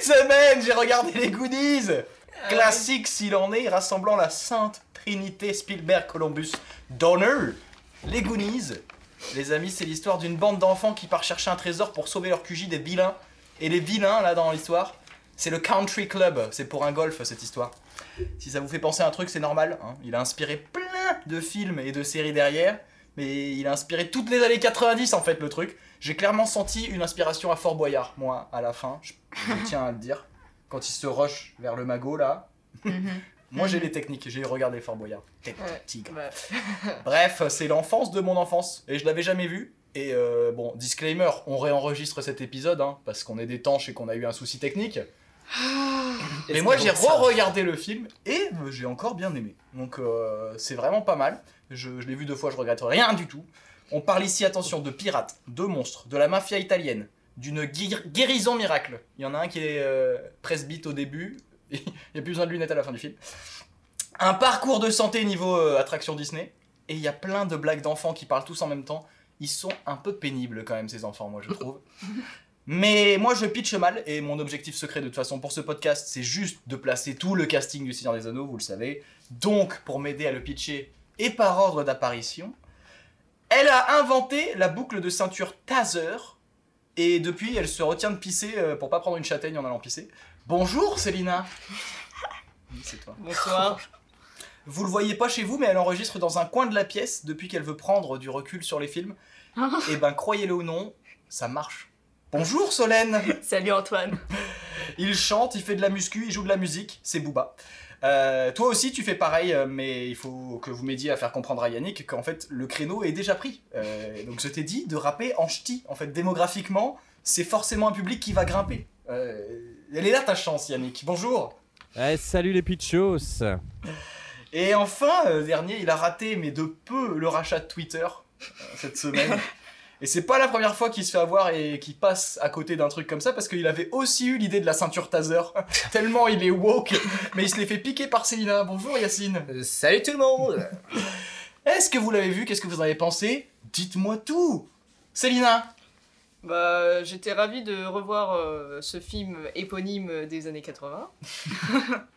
Cette semaine, j'ai regardé les Goonies Classique s'il en est, rassemblant la sainte trinité Spielberg, Columbus, Donner. Les Goonies, les amis, c'est l'histoire d'une bande d'enfants qui part chercher un trésor pour sauver leur QG des vilains. Et les vilains, là, dans l'histoire, c'est le Country Club. C'est pour un golf, cette histoire. Si ça vous fait penser à un truc, c'est normal. hein. Il a inspiré plein de films et de séries derrière. Mais il a inspiré toutes les années 90, en fait, le truc. J'ai clairement senti une inspiration à Fort Boyard, moi, à la fin. Je, je tiens à le dire. Quand il se rush vers le magot, là. moi, j'ai les techniques. J'ai regardé Fort Boyard. Tête de Ouais. tigre. Bah, Bref, c'est l'enfance de mon enfance et je l'avais jamais vu. Et euh, bon, disclaimer, on réenregistre cet épisode hein, parce qu'on est d'étanche et qu'on a eu un souci technique. Mais moi j'ai re-regardé le film et euh, j'ai encore bien aimé. Donc euh, c'est vraiment pas mal. Je, je l'ai vu deux fois, je regrette rien du tout. On parle ici, attention, de pirates, de monstres, de la mafia italienne, d'une guéri- guérison miracle. Il y en a un qui est euh, presbyte au début, il n'y a plus besoin de lunettes à la fin du film. Un parcours de santé niveau euh, attraction Disney. Et il y a plein de blagues d'enfants qui parlent tous en même temps. Ils sont un peu pénibles quand même ces enfants, moi je trouve. Mais moi je pitch mal et mon objectif secret de toute façon pour ce podcast c'est juste de placer tout le casting du Seigneur des Anneaux, vous le savez. Donc pour m'aider à le pitcher et par ordre d'apparition, elle a inventé la boucle de ceinture Taser et depuis elle se retient de pisser euh, pour pas prendre une châtaigne en allant pisser. Bonjour Célina Oui, c'est toi. bonsoir. Vous le voyez pas chez vous, mais elle enregistre dans un coin de la pièce depuis qu'elle veut prendre du recul sur les films. Et ben, croyez-le ou non, ça marche. Bonjour Solène Salut Antoine. Il chante, il fait de la muscu, il joue de la musique, c'est Booba. Euh, toi aussi, tu fais pareil, euh, mais il faut que vous m'aidiez à faire comprendre à Yannick qu'en fait, le créneau est déjà pris. Euh, donc je t'ai dit de rapper en ch'ti. En fait, démographiquement, c'est forcément un public qui va grimper. Euh, elle est là ta chance, Yannick. Bonjour salut les pitchos Et enfin, dernier, il a raté, mais de peu, le rachat de Twitter cette semaine. Et c'est pas la première fois qu'il se fait avoir et qu'il passe à côté d'un truc comme ça, parce qu'il avait aussi eu l'idée de la ceinture taser. Tellement il est woke, mais il se l'est fait piquer par Célina. Bonjour Yacine. Euh, Salut tout le monde Est-ce que vous l'avez vu? Qu'est-ce que vous en avez pensé? Dites-moi tout Célina Bah, j'étais ravi de revoir euh, ce film éponyme des années 80.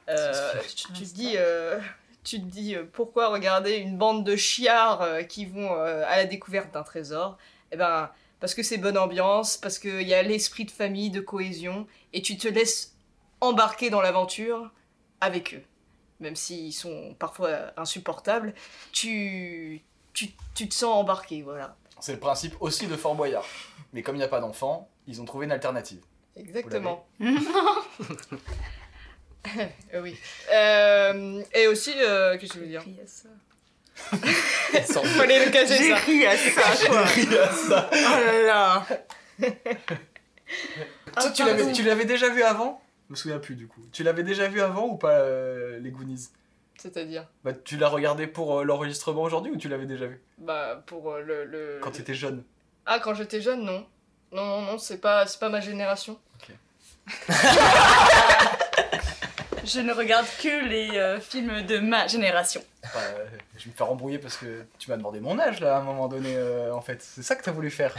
Euh, tu, tu te dis, euh, tu te dis euh, pourquoi regarder une bande de chiards euh, qui vont euh, à la découverte d'un trésor? Eh ben, parce que c'est bonne ambiance, parce qu'il y a l'esprit de famille, de cohésion, et tu te laisses embarquer dans l'aventure avec eux. Même s'ils sont parfois insupportables, tu, tu, tu te sens embarqué, voilà. C'est le principe aussi de Fort Boyard. Mais comme il n'y a pas d'enfants, ils ont trouvé une alternative. Exactement. Euh, oui. Euh, et aussi, euh, qu'est-ce que je veux dire? Fallait le cacher J'ai ri à ça, quoi. Il y a ça. Oh là là. Toi, tu l'avais, tu l'avais déjà vu avant? Je me souviens plus du coup. Tu l'avais déjà vu avant ou pas euh, les Goonies? C'est-à-dire, Bah tu l'as regardé pour euh, l'enregistrement aujourd'hui ou tu l'avais déjà vu? Bah, pour euh, le. le- Quand t'étais jeune Ah, quand j'étais jeune, non. Non, non, non, c'est pas, c'est pas ma génération. Je ne regarde que les euh, films de ma génération. Bah, euh, Je vais me faire embrouiller parce que tu m'as demandé mon âge là à un moment donné euh, en fait. C'est ça que t'as voulu faire.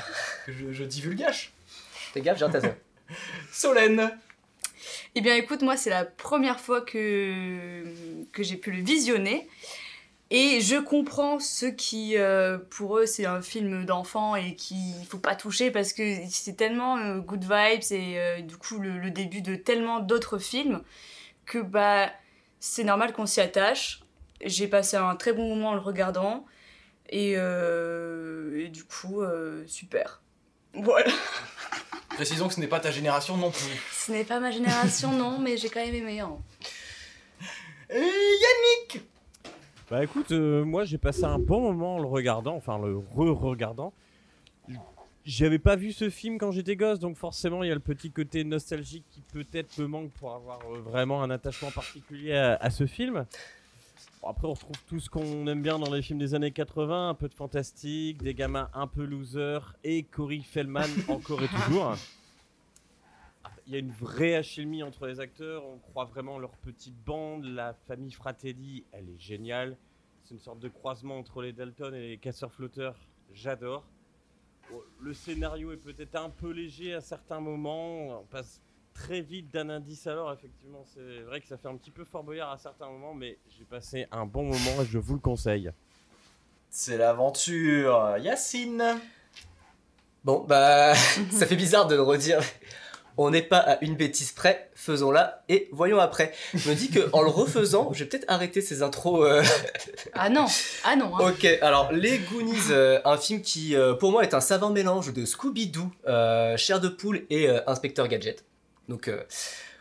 Que je, je divulgage. Fais gaffe, j'ai un taser. Solène Eh bien, écoute, moi, c'est la première fois que, que j'ai pu le visionner. Et je comprends ceux qui, euh, pour eux, c'est un film d'enfant et qu'il faut pas toucher parce que c'est tellement euh, good vibes et euh, du coup le, le début de tellement d'autres films que bah c'est normal qu'on s'y attache. J'ai passé un très bon moment en le regardant et, euh, et du coup, euh, super. Voilà. Précisons que ce n'est pas ta génération non plus. Ce n'est pas ma génération, non, mais j'ai quand même aimé. hein. Et Yannick Bah écoute, euh, moi j'ai passé un bon moment en le regardant, enfin le re-regardant. J'avais pas vu ce film quand j'étais gosse, donc forcément il y a le petit côté nostalgique qui peut-être me manque pour avoir euh, vraiment un attachement particulier à, à ce film. Bon, après on retrouve tout ce qu'on aime bien dans les films des années 80, un peu de fantastique, des gamins un peu losers et Cory Feldman encore et toujours. Il y a une vraie alchimie entre les acteurs, on croit vraiment en leur petite bande, la famille Fratelli, elle est géniale. C'est une sorte de croisement entre les Dalton et les casseurs-flotteurs, j'adore. Bon, Le scénario est peut-être un peu léger à certains moments, on passe très vite d'un indice alors, effectivement, c'est vrai que ça fait un petit peu Fort Boyard à certains moments, mais j'ai passé un bon moment et je vous le conseille. C'est l'aventure. Yacine. Bon, bah, ça fait bizarre de le redire. On n'est pas à une bêtise près, faisons-la et voyons après. Je me dis que en le refaisant, je vais peut-être arrêter ces intros. euh, Ah non, ah non. hein. Ok, alors Les Goonies, euh, un film qui euh, pour moi est un savant mélange de Scooby-Doo, Chair de poule et Inspecteur Gadget. Donc euh,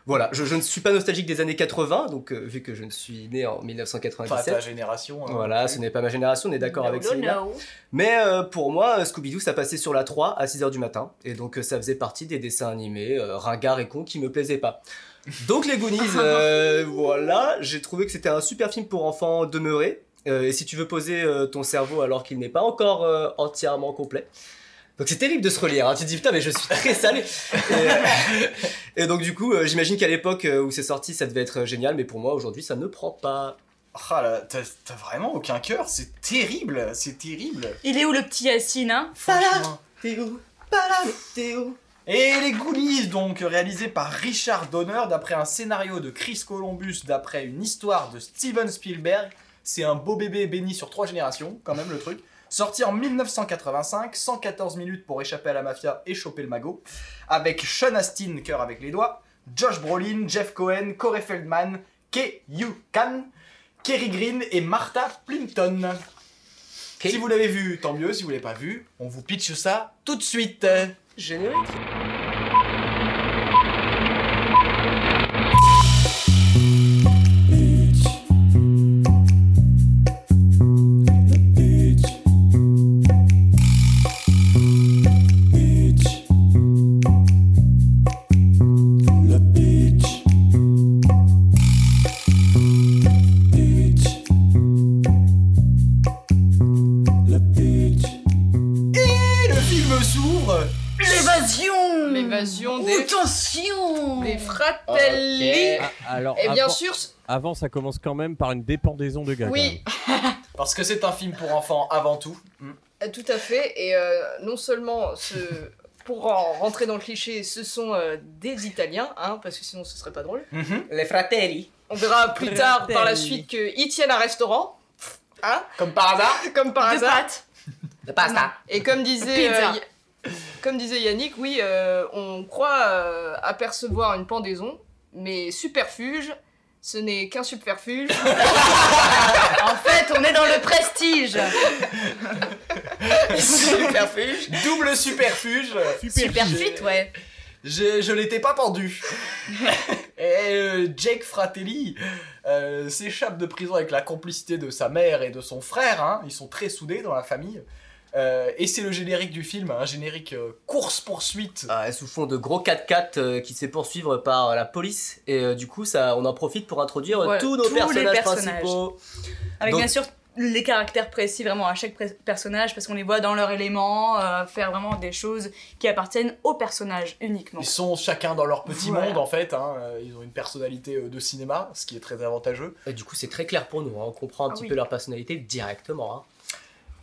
voilà, je, je ne suis pas nostalgique des années 80, donc euh, vu que je ne suis né en Enfin, ta 1997. génération. hein. Voilà, ce n'est pas ma génération, on est d'accord No, avec ça. no. Mais euh, pour moi, euh, Scooby-Doo, ça passait sur la 3 à 6h du matin. Et donc, euh, ça faisait partie des dessins animés euh, ringards et cons qui me plaisaient pas. Donc, les Goonies, euh, voilà, j'ai trouvé que c'était un super film pour enfants demeurés. Euh, et si tu veux poser euh, ton cerveau alors qu'il n'est pas encore euh, entièrement complet. Donc c'est terrible de se relire, hein. tu te dis putain mais je suis très salé. Et, et donc du coup euh, j'imagine qu'à l'époque euh, où c'est sorti ça devait être euh, génial mais pour moi aujourd'hui ça ne prend pas. Ah là, t'as t'as vraiment aucun cœur, c'est terrible, c'est terrible. Il est où le petit Yacine hein? Franchement. T'es où? Pas là, t'es où? Et les Goonies, donc réalisé par Richard Donner, d'après un scénario de Chris Columbus, d'après une histoire de Steven Spielberg. C'est un beau bébé béni sur trois générations, quand même le truc. Sorti en 1985, 114 minutes pour échapper à la mafia et choper le magot. Avec Sean Astin, cœur avec les doigts, Josh Brolin, Jeff Cohen, Corey Feldman, Kei Yu Kan, Kerry Green et Martha Plimpton. Si vous l'avez vu, tant mieux. Si vous l'avez pas vu, on vous pitch ça tout de suite. Générique avant, ça commence quand même par une dépendaison de gars. oui, Parce que c'est un film pour enfants avant tout. Euh, Tout à fait. Et euh, non seulement, ce... pour en rentrer dans le cliché, ce sont euh, des Italiens, hein, parce que sinon ce serait pas drôle. Mhm. Les fratelli. On verra plus tard par la suite qu'ils tiennent un restaurant. Hein Comme par hasard. Comme par De hasard. pâtes De pasta. Et comme disait, Pizza. euh, comme disait Yannick, oui, euh, on croit euh, apercevoir une pendaison, mais superfuge, ce n'est qu'un subterfuge. En fait, on est dans le prestige superfuge. Double superfuge. Super fit, ouais. Je, je l'étais pas pendu. Et euh, Jake Fratelli euh, s'échappe de prison avec la complicité de sa mère et de son frère. hein. Ils sont très soudés dans la famille. Euh, et c'est le générique du film, un générique euh, course-poursuite. Ah, sous fond de gros 4x4 euh, qui se fait poursuivre par la police. Et euh, du coup, ça, on en profite pour introduire Ouais, tous nos tous les personnages, personnages. principaux. Avec Donc- bien sûr les caractères précis vraiment à chaque personnage parce qu'on les voit dans leur élément, euh, faire vraiment des choses qui appartiennent au personnage uniquement. Ils sont chacun dans leur petit Voilà. monde en fait. hein. Ils ont une personnalité de cinéma, ce qui est très avantageux. Et du coup, c'est très clair pour nous. hein. On comprend un Ah petit oui. peu leur personnalité directement. hein.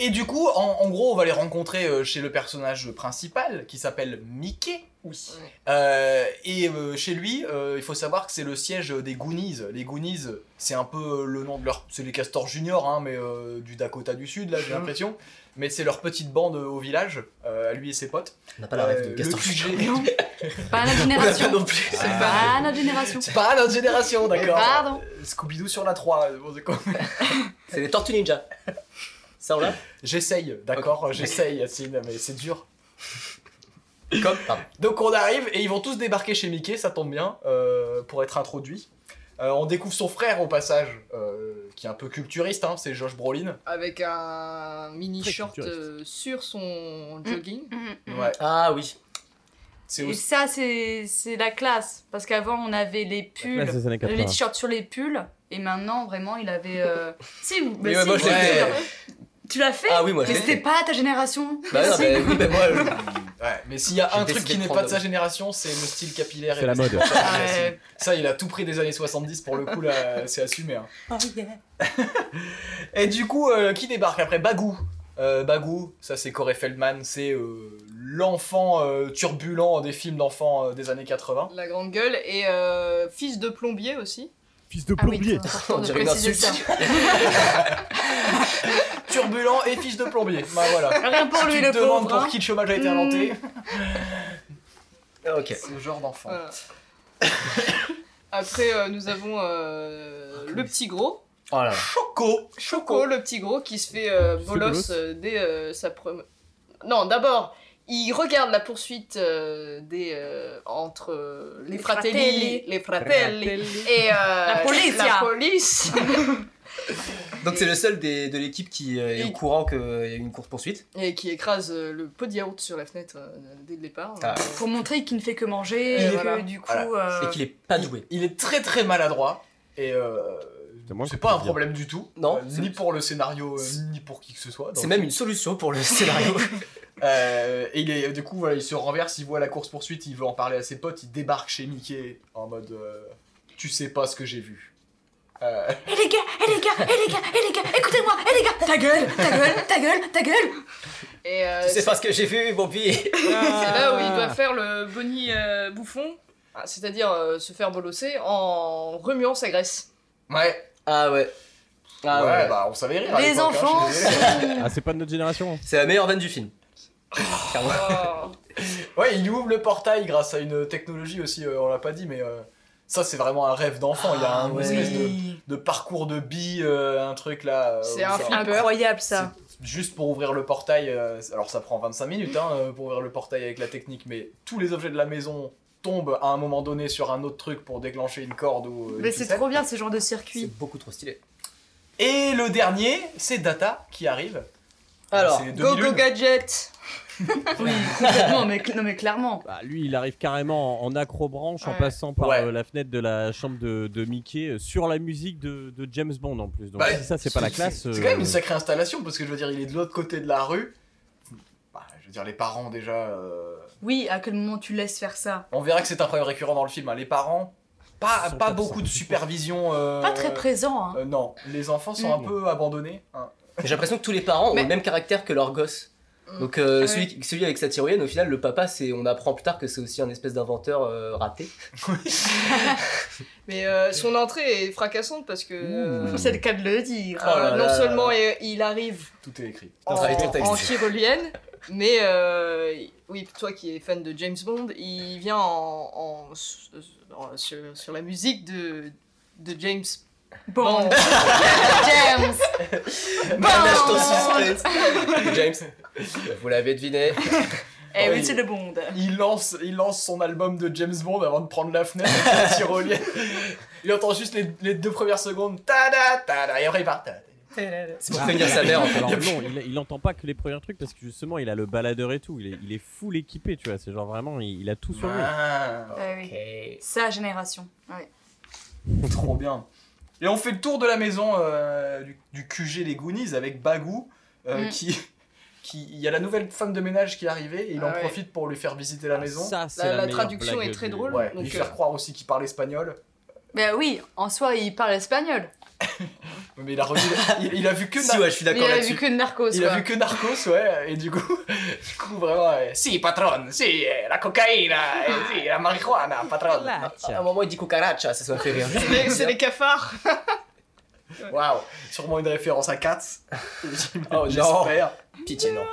Et du coup, en, en gros, on va les rencontrer euh, chez le personnage principal qui s'appelle Mickey. Oui. Euh, et euh, chez lui, euh, il faut savoir que c'est le siège des Goonies. Les Goonies, c'est un peu le nom de leur. C'est les castors juniors, hein, mais euh, du Dakota du Sud, là, j'ai l'impression. Mais c'est leur petite bande au village, euh, à lui et ses potes. On n'a pas la rêve de QG. Non, pas notre génération. non plus. C'est pas notre génération. C'est pas notre génération, d'accord. Pardon. Euh, Scooby-Doo sur la 3. euh, bon, c'est quoi C'est les Tortues Ninja. Ça, on l'a J'essaye, d'accord, j'essaye, Yacine, mais c'est dur. Comme. Donc on arrive et ils vont tous débarquer chez Mickey, ça tombe bien, euh, pour être introduits. Euh, on découvre son frère au passage, euh, qui est un peu culturiste, hein, c'est Josh Brolin. Avec un mini Très short culturiste. sur son jogging. Mhm, mhm. Ouais, Ah oui. c'est Et aussi... ça, c'est c'est la classe. Parce qu'avant, on avait les pulls, les années les 80. t-shirts sur les pulls. Et maintenant, vraiment, il avait. euh, Si, vous- Mais ouais, si, moi, je sûr. Tu l'as fait Ah oui, moi je Mais l'ai c'était fait. pas ta génération. Bah non, mais oui, mais moi. je- Ouais, mais s'il y a J'ai un truc décidé qui de n'est prendre pas de sa génération, c'est le style capillaire. et C'est la le mode. Ah ouais. Ça, il a tout pris des années 70 pour le coup, là, c'est assumé. hein. Oh yeah. Et du coup, euh, qui débarque après Bagou Euh, Bagou, ça c'est Corey Feldman, c'est euh, l'enfant euh, turbulent des films d'enfants euh, des années 80. La grande gueule. Et euh, fils de plombier aussi. Fils de Ah oui, plombier. On dirait une insulte. Turbulent et fils de plombier. Bah voilà. Rien pour Si lui, tu le te demandes pauvre. pour hein. qui le chômage a été inventé, Ah, Ok. le genre d'enfant. Voilà. Après, euh, nous avons euh, le petit gros. Oh là là. Choco Choco, le petit gros, qui se fait euh, bolos bolos. euh, dès euh, sa première. Non, d'abord, il regarde la poursuite euh, des, euh, entre euh, les, Les fratelli, fratelli. les fratelli et euh, La police, la ya. police. Donc c'est le seul des, de l'équipe qui est au courant qu'il y a une course poursuite. et qui écrase euh, le pot de yaourt sur la fenêtre euh, dès le départ. Ah. Euh, Pour montrer qu'il ne fait que manger et que du coup. Voilà. euh, Et qu'il est pas doué. Il, est très très maladroit et euh, C'est pas un dire. problème du tout. Non, Euh, ni pour le scénario, euh, ni pour qui que ce soit. C'est même une solution pour le scénario. Euh, et il est, du coup, voilà, il se renverse, il voit la course poursuite, il veut en parler à ses potes, il débarque chez Mickey en mode euh, Tu sais pas ce que j'ai vu. Euh, Eh les gars, eh les gars, eh les gars, eh les gars, écoutez-moi, eh les gars, ta gueule, ta gueule, ta gueule, ta gueule. Et euh, tu sais pas ce que j'ai vu, mon pied. C'est là où il doit faire le Bonnie euh, bouffon, Ah, c'est-à-dire euh, se faire bolosser en remuant sa graisse. ouais, Ah ouais. Ah ouais, ouais. bah on savait rire. Les hein, enfants. Ah, c'est pas de notre génération. C'est la meilleure vanne du film. Oh. Ouais, il ouvre le portail grâce à une technologie aussi, euh, on l'a pas dit, mais euh, ça c'est vraiment un rêve d'enfant. il y a Ah un ouais. espèce de, Oui. de parcours de billes, euh, un truc là. euh, C'est où un ça- flipper. Incroyable ça. C'est Juste pour ouvrir le portail, euh, alors ça prend 25 minutes hein, euh, pour ouvrir le portail avec la technique, mais tous les objets de la maison tombent à un moment donné sur un autre truc pour déclencher une corde ou euh, une Mais c'est ficelle. trop bien ce genre de C'est circuit. beaucoup trop stylé. Et le dernier, c'est Data qui arrive. Alors, C'est les Go. Go Gadget Oui, complètement, mais, cl- non, mais clairement. Bah, lui, il arrive carrément en, en acrobranche en passant par Ouais. euh, la fenêtre de la chambre de, de Mickey euh, sur la musique de, de James Bond en plus. Donc Bah, si ça, c'est pas la classe. C'est euh, quand même une sacrée installation parce que je veux dire, il est de l'autre côté de la rue. Bah, je veux dire, les parents déjà. euh, Oui, à quel moment tu laisses faire ça? On verra que c'est un problème récurrent dans le film. hein. Les parents, pas, pas pas beaucoup de supervision. euh, Pas très présent, hein. euh, non, les enfants sont Mm. un peu abandonnés. hein. J'ai l'impression que tous les parents ont Mais- le même caractère que leur gosse. Donc euh, Ouais. celui, celui avec sa tyrolienne, au final, le papa, c'est, on apprend plus tard que c'est aussi un espèce d'inventeur euh, raté. Mais euh, son entrée est fracassante parce que euh, C'est le cas de le dire. Oh là là. non seulement il, il arrive Tout est écrit. en, tyrolienne, mais euh, oui, toi qui es fan de James Bond, il vient en, en- en- sur, sur la musique de, de James Bon, Bond. James Manage ton suspense James, vous l'avez deviné. Eh oui, c'est le Bond. Il lance, il lance son album de James Bond avant de prendre la fenêtre avec la tyrolienne. Il entend juste les, les deux premières secondes. Tada, tada, et après il part. tada. C'est pour prévenir sa mère en fait. Alors non, il, il entend pas que les premiers trucs parce que justement, il a le baladeur et tout. Il est, il est full équipé, tu vois. C'est genre vraiment, il, il a tout sur lui. Ah. Ok. Sa génération. Ouais. trop bien. Et on fait le tour de la maison euh, du, du QG Les Goonies avec Bagou euh, Mm. qui. qui- Il y a la nouvelle femme de ménage qui est arrivée et il Ah en ouais. profite pour lui faire visiter la maison. Ça, La- la, la meilleure traduction est très drôle. Ouais, Donc, lui euh, faire croire aussi qu'il parle espagnol. Ben oui, en soi, il parle espagnol. Mais il a, revu- il, il a vu que Si, Nar- ouais, je suis Mais d'accord il a là-dessus. vu que Narcos, il a vu que Narcos, ouais, et du coup, du coup vraiment, si patron, si eh, la cocaïne, eh, si la marijuana, patron. Là, À un moment, il dit cucaracha, ça, ça me fait rire. C'est les- cafards Waouh, sûrement une référence à Cats. Oh, J'espère. Pitié, non.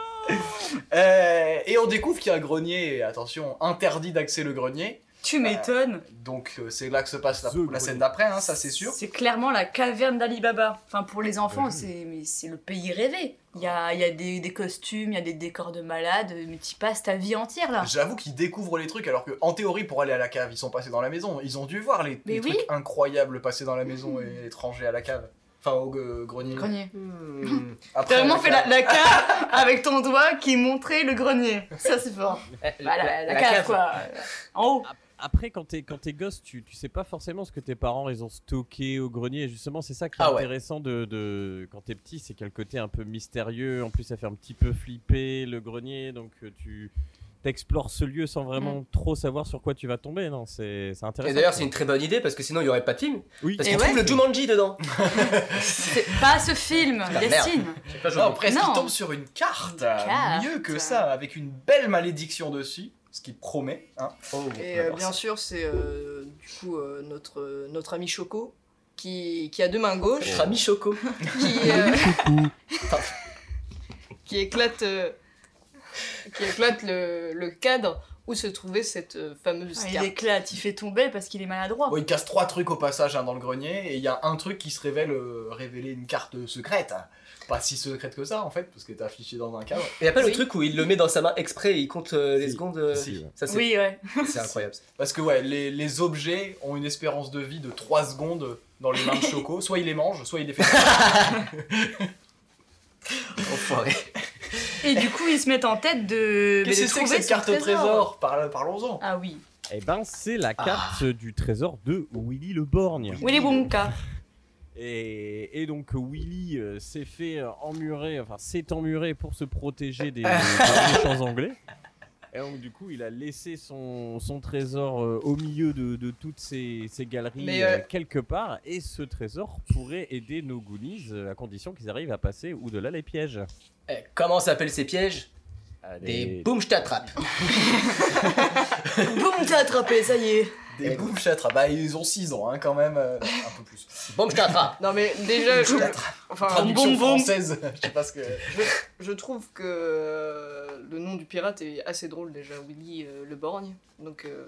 Euh, et on découvre qu'il y a un grenier, et attention, interdit d'accès le grenier. Tu m'étonnes. Donc euh, c'est là que se passe la, scène d'après, hein, ça c'est sûr. C'est clairement la caverne d'Alibaba. Enfin, pour les enfants, Mhm. c'est le pays rêvé. Il y a, il y a des, des costumes, il y a des décors de malades, mais tu passes ta vie entière là. J'avoue qu'ils découvrent les trucs alors que en théorie pour aller à la cave ils sont passés dans la maison. Ils ont dû voir les, Mais les oui. trucs incroyables passer dans la maison et étrangers à la cave. Enfin au euh, grenier. Grenier. Après, T'as vraiment fait la, cave. la cave avec ton doigt qui montrait le grenier. Ça, c'est fort. Bah, la, la cave, quoi. En haut. Après, quand t'es quand t'es gosse, tu, tu sais pas forcément ce que tes parents ils ont stocké au grenier. Et justement, c'est ça qui est Ah ouais. intéressant de, de quand t'es petit, c'est qu'il y a le côté un peu mystérieux. En plus, ça fait un petit peu flipper le grenier, donc euh, tu t'explores ce lieu sans vraiment trop savoir sur quoi tu vas tomber. Non, c'est c'est intéressant. Et d'ailleurs, c'est une très bonne idée parce que sinon il y aurait pas de film. Oui. Parce qu'il ouais. trouve le Jumanji dedans. C'est pas ce film, merde. Destine. J'ai pas Non, presque Non. il tombe sur une carte, carte. mieux que ça, avec une belle malédiction dessus, ce qui promet. Hein. Oh. Et euh, bien sûr, c'est euh, du coup euh, notre, notre ami Choco qui, qui a deux mains gauches, Notre ami Choco. qui, euh, qui éclate, euh, qui éclate le, le cadre où se trouvait cette euh, fameuse Ah, il éclate, il fait tomber parce qu'il est maladroit. Bon, il casse trois trucs au passage hein, dans le grenier, et il y a un truc qui se révèle euh, révéler une carte secrète. Pas si secrète que ça en fait, parce qu'elle est affichée dans un cadre. Il y a pas le truc où il le met dans sa main exprès et il compte euh, les Si. secondes. euh, Si. Ça c'est Oui, ouais. c'est incroyable. Parce que ouais, les, les objets ont une espérance de vie de 3 secondes dans les mains de Choco. Soit il les mange, soit il les fait. Enfoiré. Et du coup, ils se mettent en tête de, mais Qu'est-ce que c'est que cette carte au trésor Par- Parlons-en. Ah oui. Eh ben, c'est la carte du trésor de Willy le Borgne. Willy Wonka. Et, et donc Willy euh, s'est fait euh, emmurer, enfin s'est emmuré pour se protéger des, des méchants anglais. Et donc du coup il a laissé son, son trésor euh, au milieu de, de toutes ces, ces galeries euh, euh, quelque part. Et ce trésor pourrait aider nos Goonies euh, à condition qu'ils arrivent à passer au-delà les pièges. Eh, comment s'appellent ces pièges? Des boum, je t'attrape. Boum, t'as attrapé, ça y est. Des boum châtres. Bah, ils ont 6 ans hein, quand même. euh, un peu plus. Boum, je t'attrape. Non mais déjà, je, enfin, Traduction boum, boum. française. Je sais pas ce que. je trouve que euh, le nom du pirate est assez drôle déjà, Willy euh, le Borgne. Donc euh,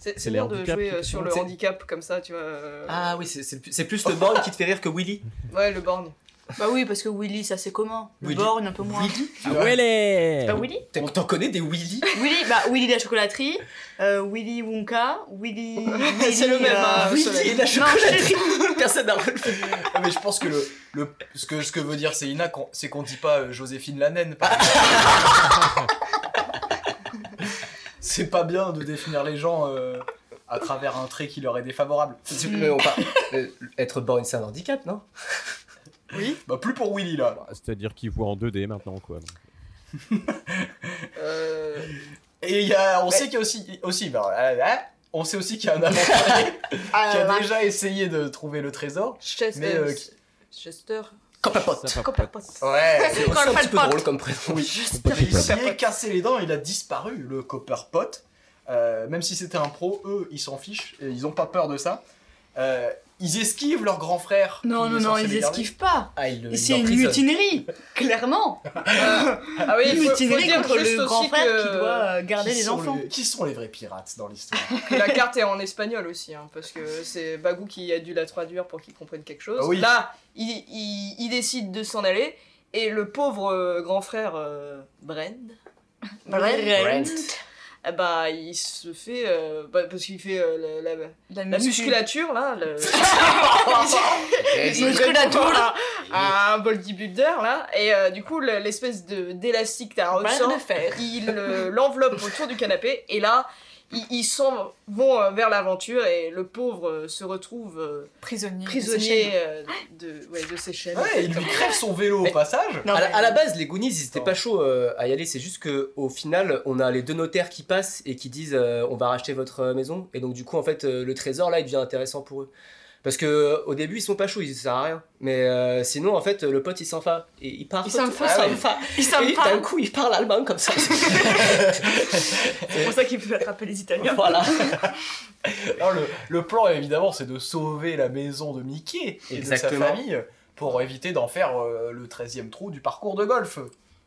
c'est c'est les bien de handicaps jouer qui euh, sur le c'est- handicap comme ça, tu vois. euh, Ah oui, c'est- c'est c'est plus le borgne qui te fait rire que Willy. Ouais, le Borgne. Bah oui, parce que Willy, ça c'est comment Le Willy. borgne, un peu moins. Willy Ah ouais les pas Willy T'en t'en connais des Willy Willy, bah Willy la chocolaterie, euh, Willy Wonka, Willy. Willy, C'est le même, hein, euh, Willy Soleil. et la chocolaterie Personne n'a relevé. Ah, mais je pense que le, le ce que ce que veut dire c'est Ina, qu'on- c'est qu'on dit pas euh, Joséphine la naine. c'est pas bien de définir les gens euh, à travers un trait qui leur est défavorable. Mais on parle- euh, Être borgne, c'est un handicap, non? Bah plus pour Willy là. Bah, C'est-à-dire qu'ils voient en 2D maintenant quoi. Et il y a, on sait qu'il y a aussi, aussi bah, on sait aussi qu'il y a un aventurier qui a déjà essayé de trouver le trésor. Chester. Mais, euh, qui- Chester. Copperpot. Ça va Copperpot. Ouais. C'est un petit peu drôle comme prénom. Oui. Il s'y est cassé les dents, il a disparu, le Copperpot. Euh, même si c'était un pro, eux, ils s'en fichent, et ils ont pas peur de ça. Euh, ils esquivent leur grand frère. Non, non, non, ils esquivent pas. Ah, il le C'est une mutinerie, clairement. Ah oui, une mutinerie contre le grand frère que, qui doit euh, garder Qui les enfants. les- Qui sont les vrais pirates dans l'histoire la carte est en espagnol aussi, hein, parce que c'est Bagou qui a dû la traduire pour qu'il comprenne quelque chose. Ah oui. Là, il, il, il décide de s'en aller, et le pauvre euh, grand frère euh, Brent. Ben, il se fait. euh, bah, parce qu'il fait euh, la, la- La, la musculature, là. Le... Il Musculature. prépare à un bodybuilder, là. Et euh, du coup, le- l'espèce de- d'élastique t'as ressort. Il l'enveloppe autour du canapé et là ils, vont euh, vers l'aventure et le pauvre euh, se retrouve euh, Prisonnier. prisonnier euh, de, ouais, de ses chaînes. Ouais, il lui crève son vélo Mais- au passage. Non, à, la, mais- à la base, les Goonies, ils étaient pas chauds euh, à y aller. C'est juste que au final, on a les deux notaires qui passent et qui disent euh, on va racheter votre maison. Et donc, du coup, en fait, euh, le trésor là, il devient intéressant pour eux. Parce que au début, ils sont pas chauds, ils ça sert à rien. Mais euh, sinon, en fait, le pote, il s'en va. Et il part. Il s'en Ah va, ouais. Il s'en va. d'un coup, il parle allemand comme ça. C'est pour ça qu'il peut attraper les Italiens. voilà. Alors, le, le plan, évidemment, c'est de sauver la maison de Mickey et Exactement. de sa famille pour éviter d'en faire euh, le 13e trou du parcours de golf.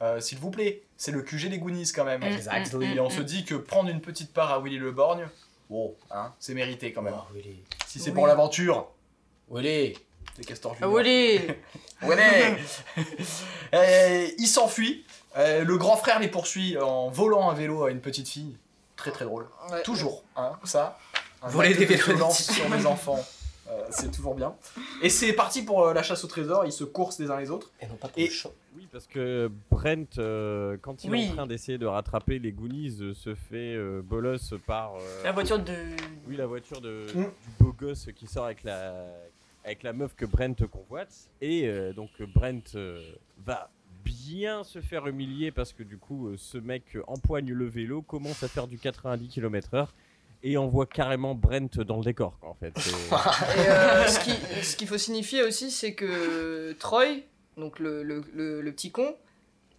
Euh, S'il vous plaît, c'est le QG des Goonies quand même. Mm, Exact. mm, Et on se dit que prendre une petite part à Willy le Borgne, bon, hein, c'est mérité quand même. Oh, Willy. Si c'est Oui. pour l'aventure, Willy. c'est Castor Ah, Junior. Willy. Ouais. Euh, il s'enfuit. Euh, le grand frère les poursuit en volant un vélo à une petite fille. Très très drôle. Ouais. Toujours, hein, ça. Un Voler des de vélos sur les enfants. euh, c'est toujours bien. Et c'est parti pour euh, la chasse au trésor. Ils se coursent les uns les autres. Et non pas pour Et- le champ. Oui, parce que Brent, euh, quand il Oui. est en train d'essayer de rattraper les Goonies, euh, se fait euh, bolos par euh, La voiture de. oui, la voiture de, Mm. du beau gosse qui sort avec la, avec la meuf que Brent convoite. Et euh, donc Brent euh, va bien se faire humilier parce que du coup, euh, ce mec empoigne le vélo, commence à faire du 90 km/h et envoie carrément Brent dans le décor, quoi, en fait. Et euh, ce qu'il faut signifier aussi, c'est que Troy, donc le, le- le- le petit con,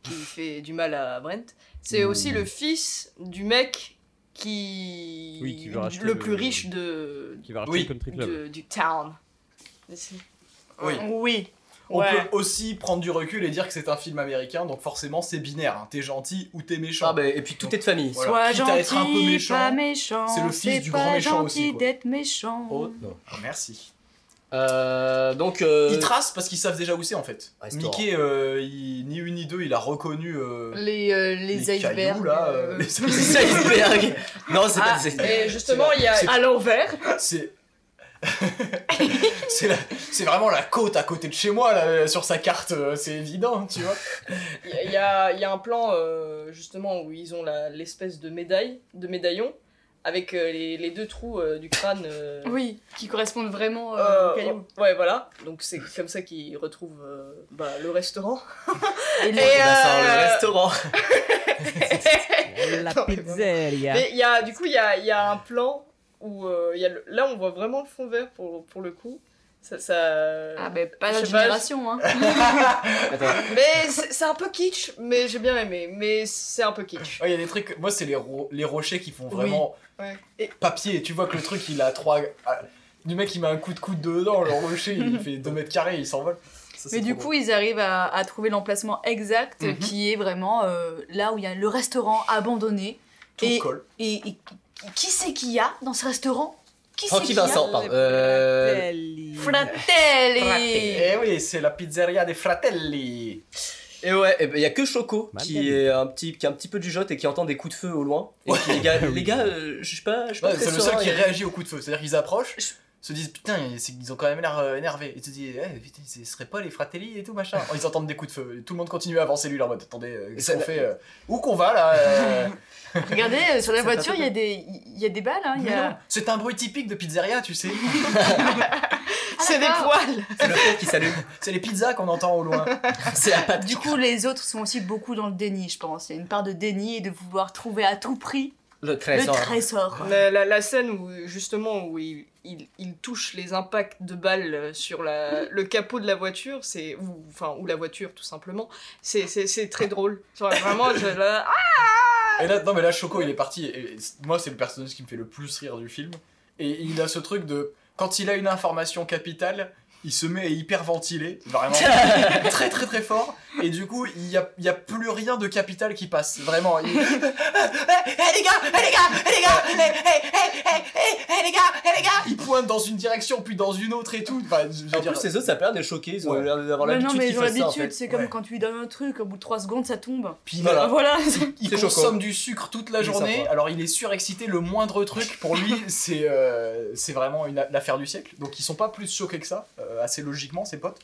qui fait du mal à Brent, c'est Mmh. aussi le fils du mec qui, Oui, qui veut racheter le le- plus riche de, qui va racheter Oui. le country club. de- du town. C'est- Oui. Oui. On Ouais. peut aussi prendre du recul et dire que c'est un film américain, donc forcément c'est binaire. hein. T'es gentil ou t'es méchant. Ah, bah, et puis tout est de famille. Voilà. Sois Quitte à être un peu gentil, méchant, pas méchant. c'est le fils du grand pas méchant gentil aussi, quoi. d'être méchant. Oh, non. Ah, merci. Euh, donc. euh, Ils tracent parce qu'ils savent déjà où c'est en fait. Restaurant. Mickey, euh, il- ni une ni deux, il a reconnu. euh, Les, euh, les, Les icebergs. cailloux, là, euh, euh, les- les icebergs. Non, c'est Ah, pas des icebergs. et justement, il y a C'est- à l'envers. C'est. c'est la- c'est vraiment la côte à côté de chez moi là, sur sa carte, c'est évident, tu vois. Il y a- il y, a, il y a un plan euh, justement où ils ont la- l'espèce de médaille, de médaillon, avec euh, les, les deux trous euh, du crâne. euh, Oui, qui correspondent vraiment euh, euh, au caillou. ouais, voilà. Donc c'est comme ça qu'ils retrouvent euh, bah, le restaurant. Et euh, le restaurant. La pizzeria. Mais il y a, du coup, il y a, il y a un plan où euh, il y a le- là on voit vraiment le fond vert pour, pour le coup. Ça, ça... Ah ben pas pas, génération, hein. Mais c'est un peu kitsch, mais j'ai bien aimé. Mais c'est un peu kitsch. Ouais, Il y a des trucs, moi c'est les, ro- les rochers qui font vraiment Ouais. Et papier, tu vois que le truc il a trois. ah, Du mec il met un coup de coude dedans, le rocher il fait 2 mètres carrés, il s'envole. Ça, Mais du coup, ils arrivent à, à trouver l'emplacement exact Mhm. qui est vraiment euh, là où il y a le restaurant abandonné. drôle. tout et- colle. Et, et qui c'est qu'il y a dans ce restaurant? Qui c'est Francky qu'il y a Vincent, pardon. Euh, Fratelli Eh oui, c'est la pizzeria des fratelli. Et ouais, et ben, il y a que Choco qui est un petit, qui a un petit peu du jote et qui entend des coups de feu au loin. Et qui, les gars, les gars, euh, je sais pas, je suis pas Ouais, c'est le seul qui réagit au coup de feu. C'est-à-dire qu'ils approchent, se disent putain, ils ont quand même l'air euh, énervés. Ils se disent, eh, putain, ce serait pas les fratelli et tout machin. Ils entendent des coups de feu. Tout le monde continue à avancer lui en mode attendez, euh, qu'est-ce qu'on fait euh, Où qu'on va là euh Regardez, euh, sur la voiture, il y, a des- il y a des balles. Hein, a... C'est un bruit typique de pizzeria, tu sais. c'est des d'accord. poils. C'est le feu qui s'allume. C'est les pizzas qu'on entend au loin. C'est la patte. Du coup, les autres sont aussi beaucoup dans le déni, je pense. Il y a une part de déni et de vouloir trouver à tout prix Le le trésor. La, la- la scène où justement où il, il, il touche les impacts de balles sur la, le capot de la voiture, c'est ou enfin ou la voiture tout simplement, c'est c'est- c'est très drôle. Vraiment, je, là, ah Et là, non mais là, Choco, il est parti. Et moi, c'est le personnage qui me fait le plus rire du film. Et il a ce truc de quand il a une information capitale, il se met à hyperventiler, vraiment très très très fort. Et du coup, il y a, y a plus rien de capital qui passe. Vraiment. Il... Eh les gars, eh les gars, eh les gars, eh, les gars, les gars. Il pointe dans une direction puis dans une autre et tout. Enfin, je En dire- plus, les autres, ça a l'air de choquer. Ils ont Ouais. l'air d'avoir Mais l'habitude non, mais ils ont en fait. c'est comme Ouais. quand tu lui donnes un truc, au bout de 3 secondes, ça tombe. Puis il- Voilà. Voilà. il consomme choquant. du sucre toute la journée, alors il est surexcité, le moindre truc pour lui c'est euh, c'est vraiment une, l'affaire du siècle. Donc ils sont pas plus choqués que ça, euh, assez logiquement ses potes.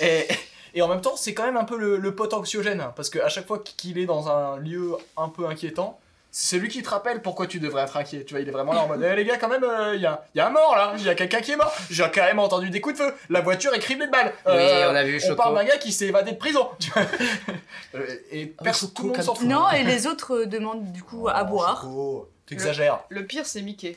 Et, et en même temps c'est quand même un peu le, le pote anxiogène, hein, parce qu'à chaque fois qu'il est dans un lieu un peu inquiétant, c'est lui qui te rappelle pourquoi tu devrais être inquiet. Tu vois, il est vraiment là en mode Eh les gars, quand même, il y, a, y a un mort là, il y a quelqu'un qui est mort. J'ai quand même entendu des coups de feu, la voiture est criblée de balles. Oui, Euh, on a vu on Choco. parle d'un gars qui s'est évadé de prison. Euh, et perso- Choco, tout le monde s'en fout. Non, et les autres euh, demandent du coup à Oh, boire. Choco, T'exagères. le pire c'est Mickey.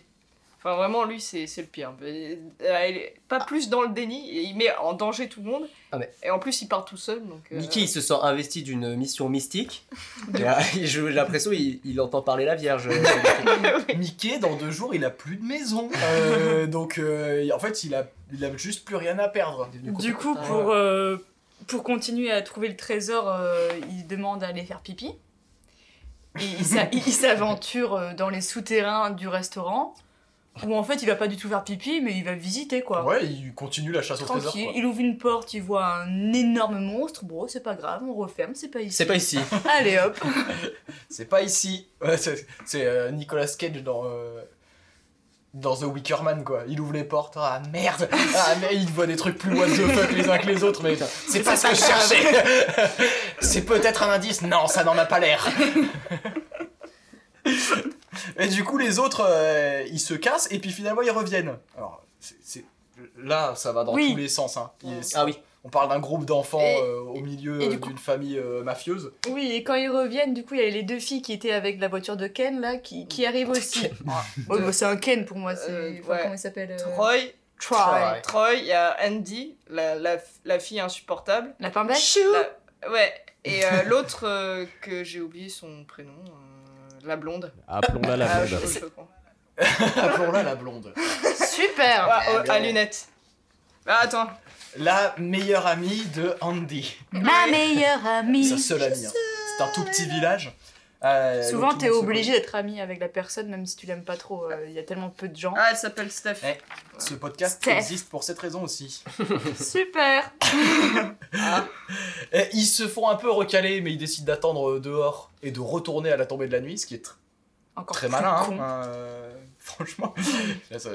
Enfin vraiment lui c'est c'est le pire. Euh, il est pas plus dans le déni, il met en danger tout le monde. Ah, mais- Et en plus il part tout seul donc. euh, Mickey, il se sent investi d'une mission mystique. Euh, J'ai l'impression il, il entend parler la Vierge. Mickey, dans deux jours, il a plus de maison. Euh, donc, euh, en fait, il a, il a juste plus rien à perdre. Du coup, pour, euh, pour continuer à trouver le trésor, euh, il demande à aller faire pipi. Et il s'a- il s'aventure dans les souterrains du restaurant, où en fait il va pas du tout faire pipi, mais il va visiter quoi. Ouais, il continue la chasse au trésor. Quoi. il ouvre une porte, il voit un énorme monstre. Bon, c'est pas grave, on referme, c'est pas ici. C'est pas ici. Allez hop. C'est pas ici. Ouais, c'est c'est, euh, Nicolas Cage dans, euh, dans The Wicker Man, quoi. Il ouvre les portes. Ah merde Ah, mais il voit des trucs plus what the fuck les uns que les autres, mais c'est pas ce que je cherchais C'est peut-être un indice. Non, ça n'en a pas l'air. Et du coup, les autres, euh, ils se cassent et puis finalement ils reviennent. Alors, c'est- c'est- là, ça va dans Oui. tous les sens. Hein. Il- Ah oui. On parle d'un groupe d'enfants Et- euh, au milieu et du coup- d'une famille euh, mafieuse. Oui, et quand ils reviennent, du coup, il y a les deux filles qui étaient avec la voiture de Ken, là, qui, qui arrivent aussi. Ouais, bah, c'est un Ken pour moi, c'est... Euh, enfin, ouais. Comment il s'appelle euh, Troy, Troy. Troy, il y a Andy, la, la, la fille insupportable. La- Ouais, et euh, l'autre euh, que j'ai oublié son prénom, euh, la blonde. Appelons-la la Ah, blonde. Appelons-la la blonde. Super Ah, oh, à lunettes. Ah, attends. La meilleure amie de Andy. Ma meilleure amie Sa seule amie. hein. C'est un tout petit village. Euh, Souvent, monde se obligé d'être ami avec la personne, même si tu l'aimes pas trop. euh, Il y a tellement peu de gens. Ah, elle s'appelle Steph. Eh. Ce podcast Steph. existe pour cette raison aussi. Super Ah, Et ils se font un peu recaler, mais ils décident d'attendre dehors et de retourner à la tombée de la nuit, ce qui est tr- Encore très malin. hein. con. Euh, franchement, là ça,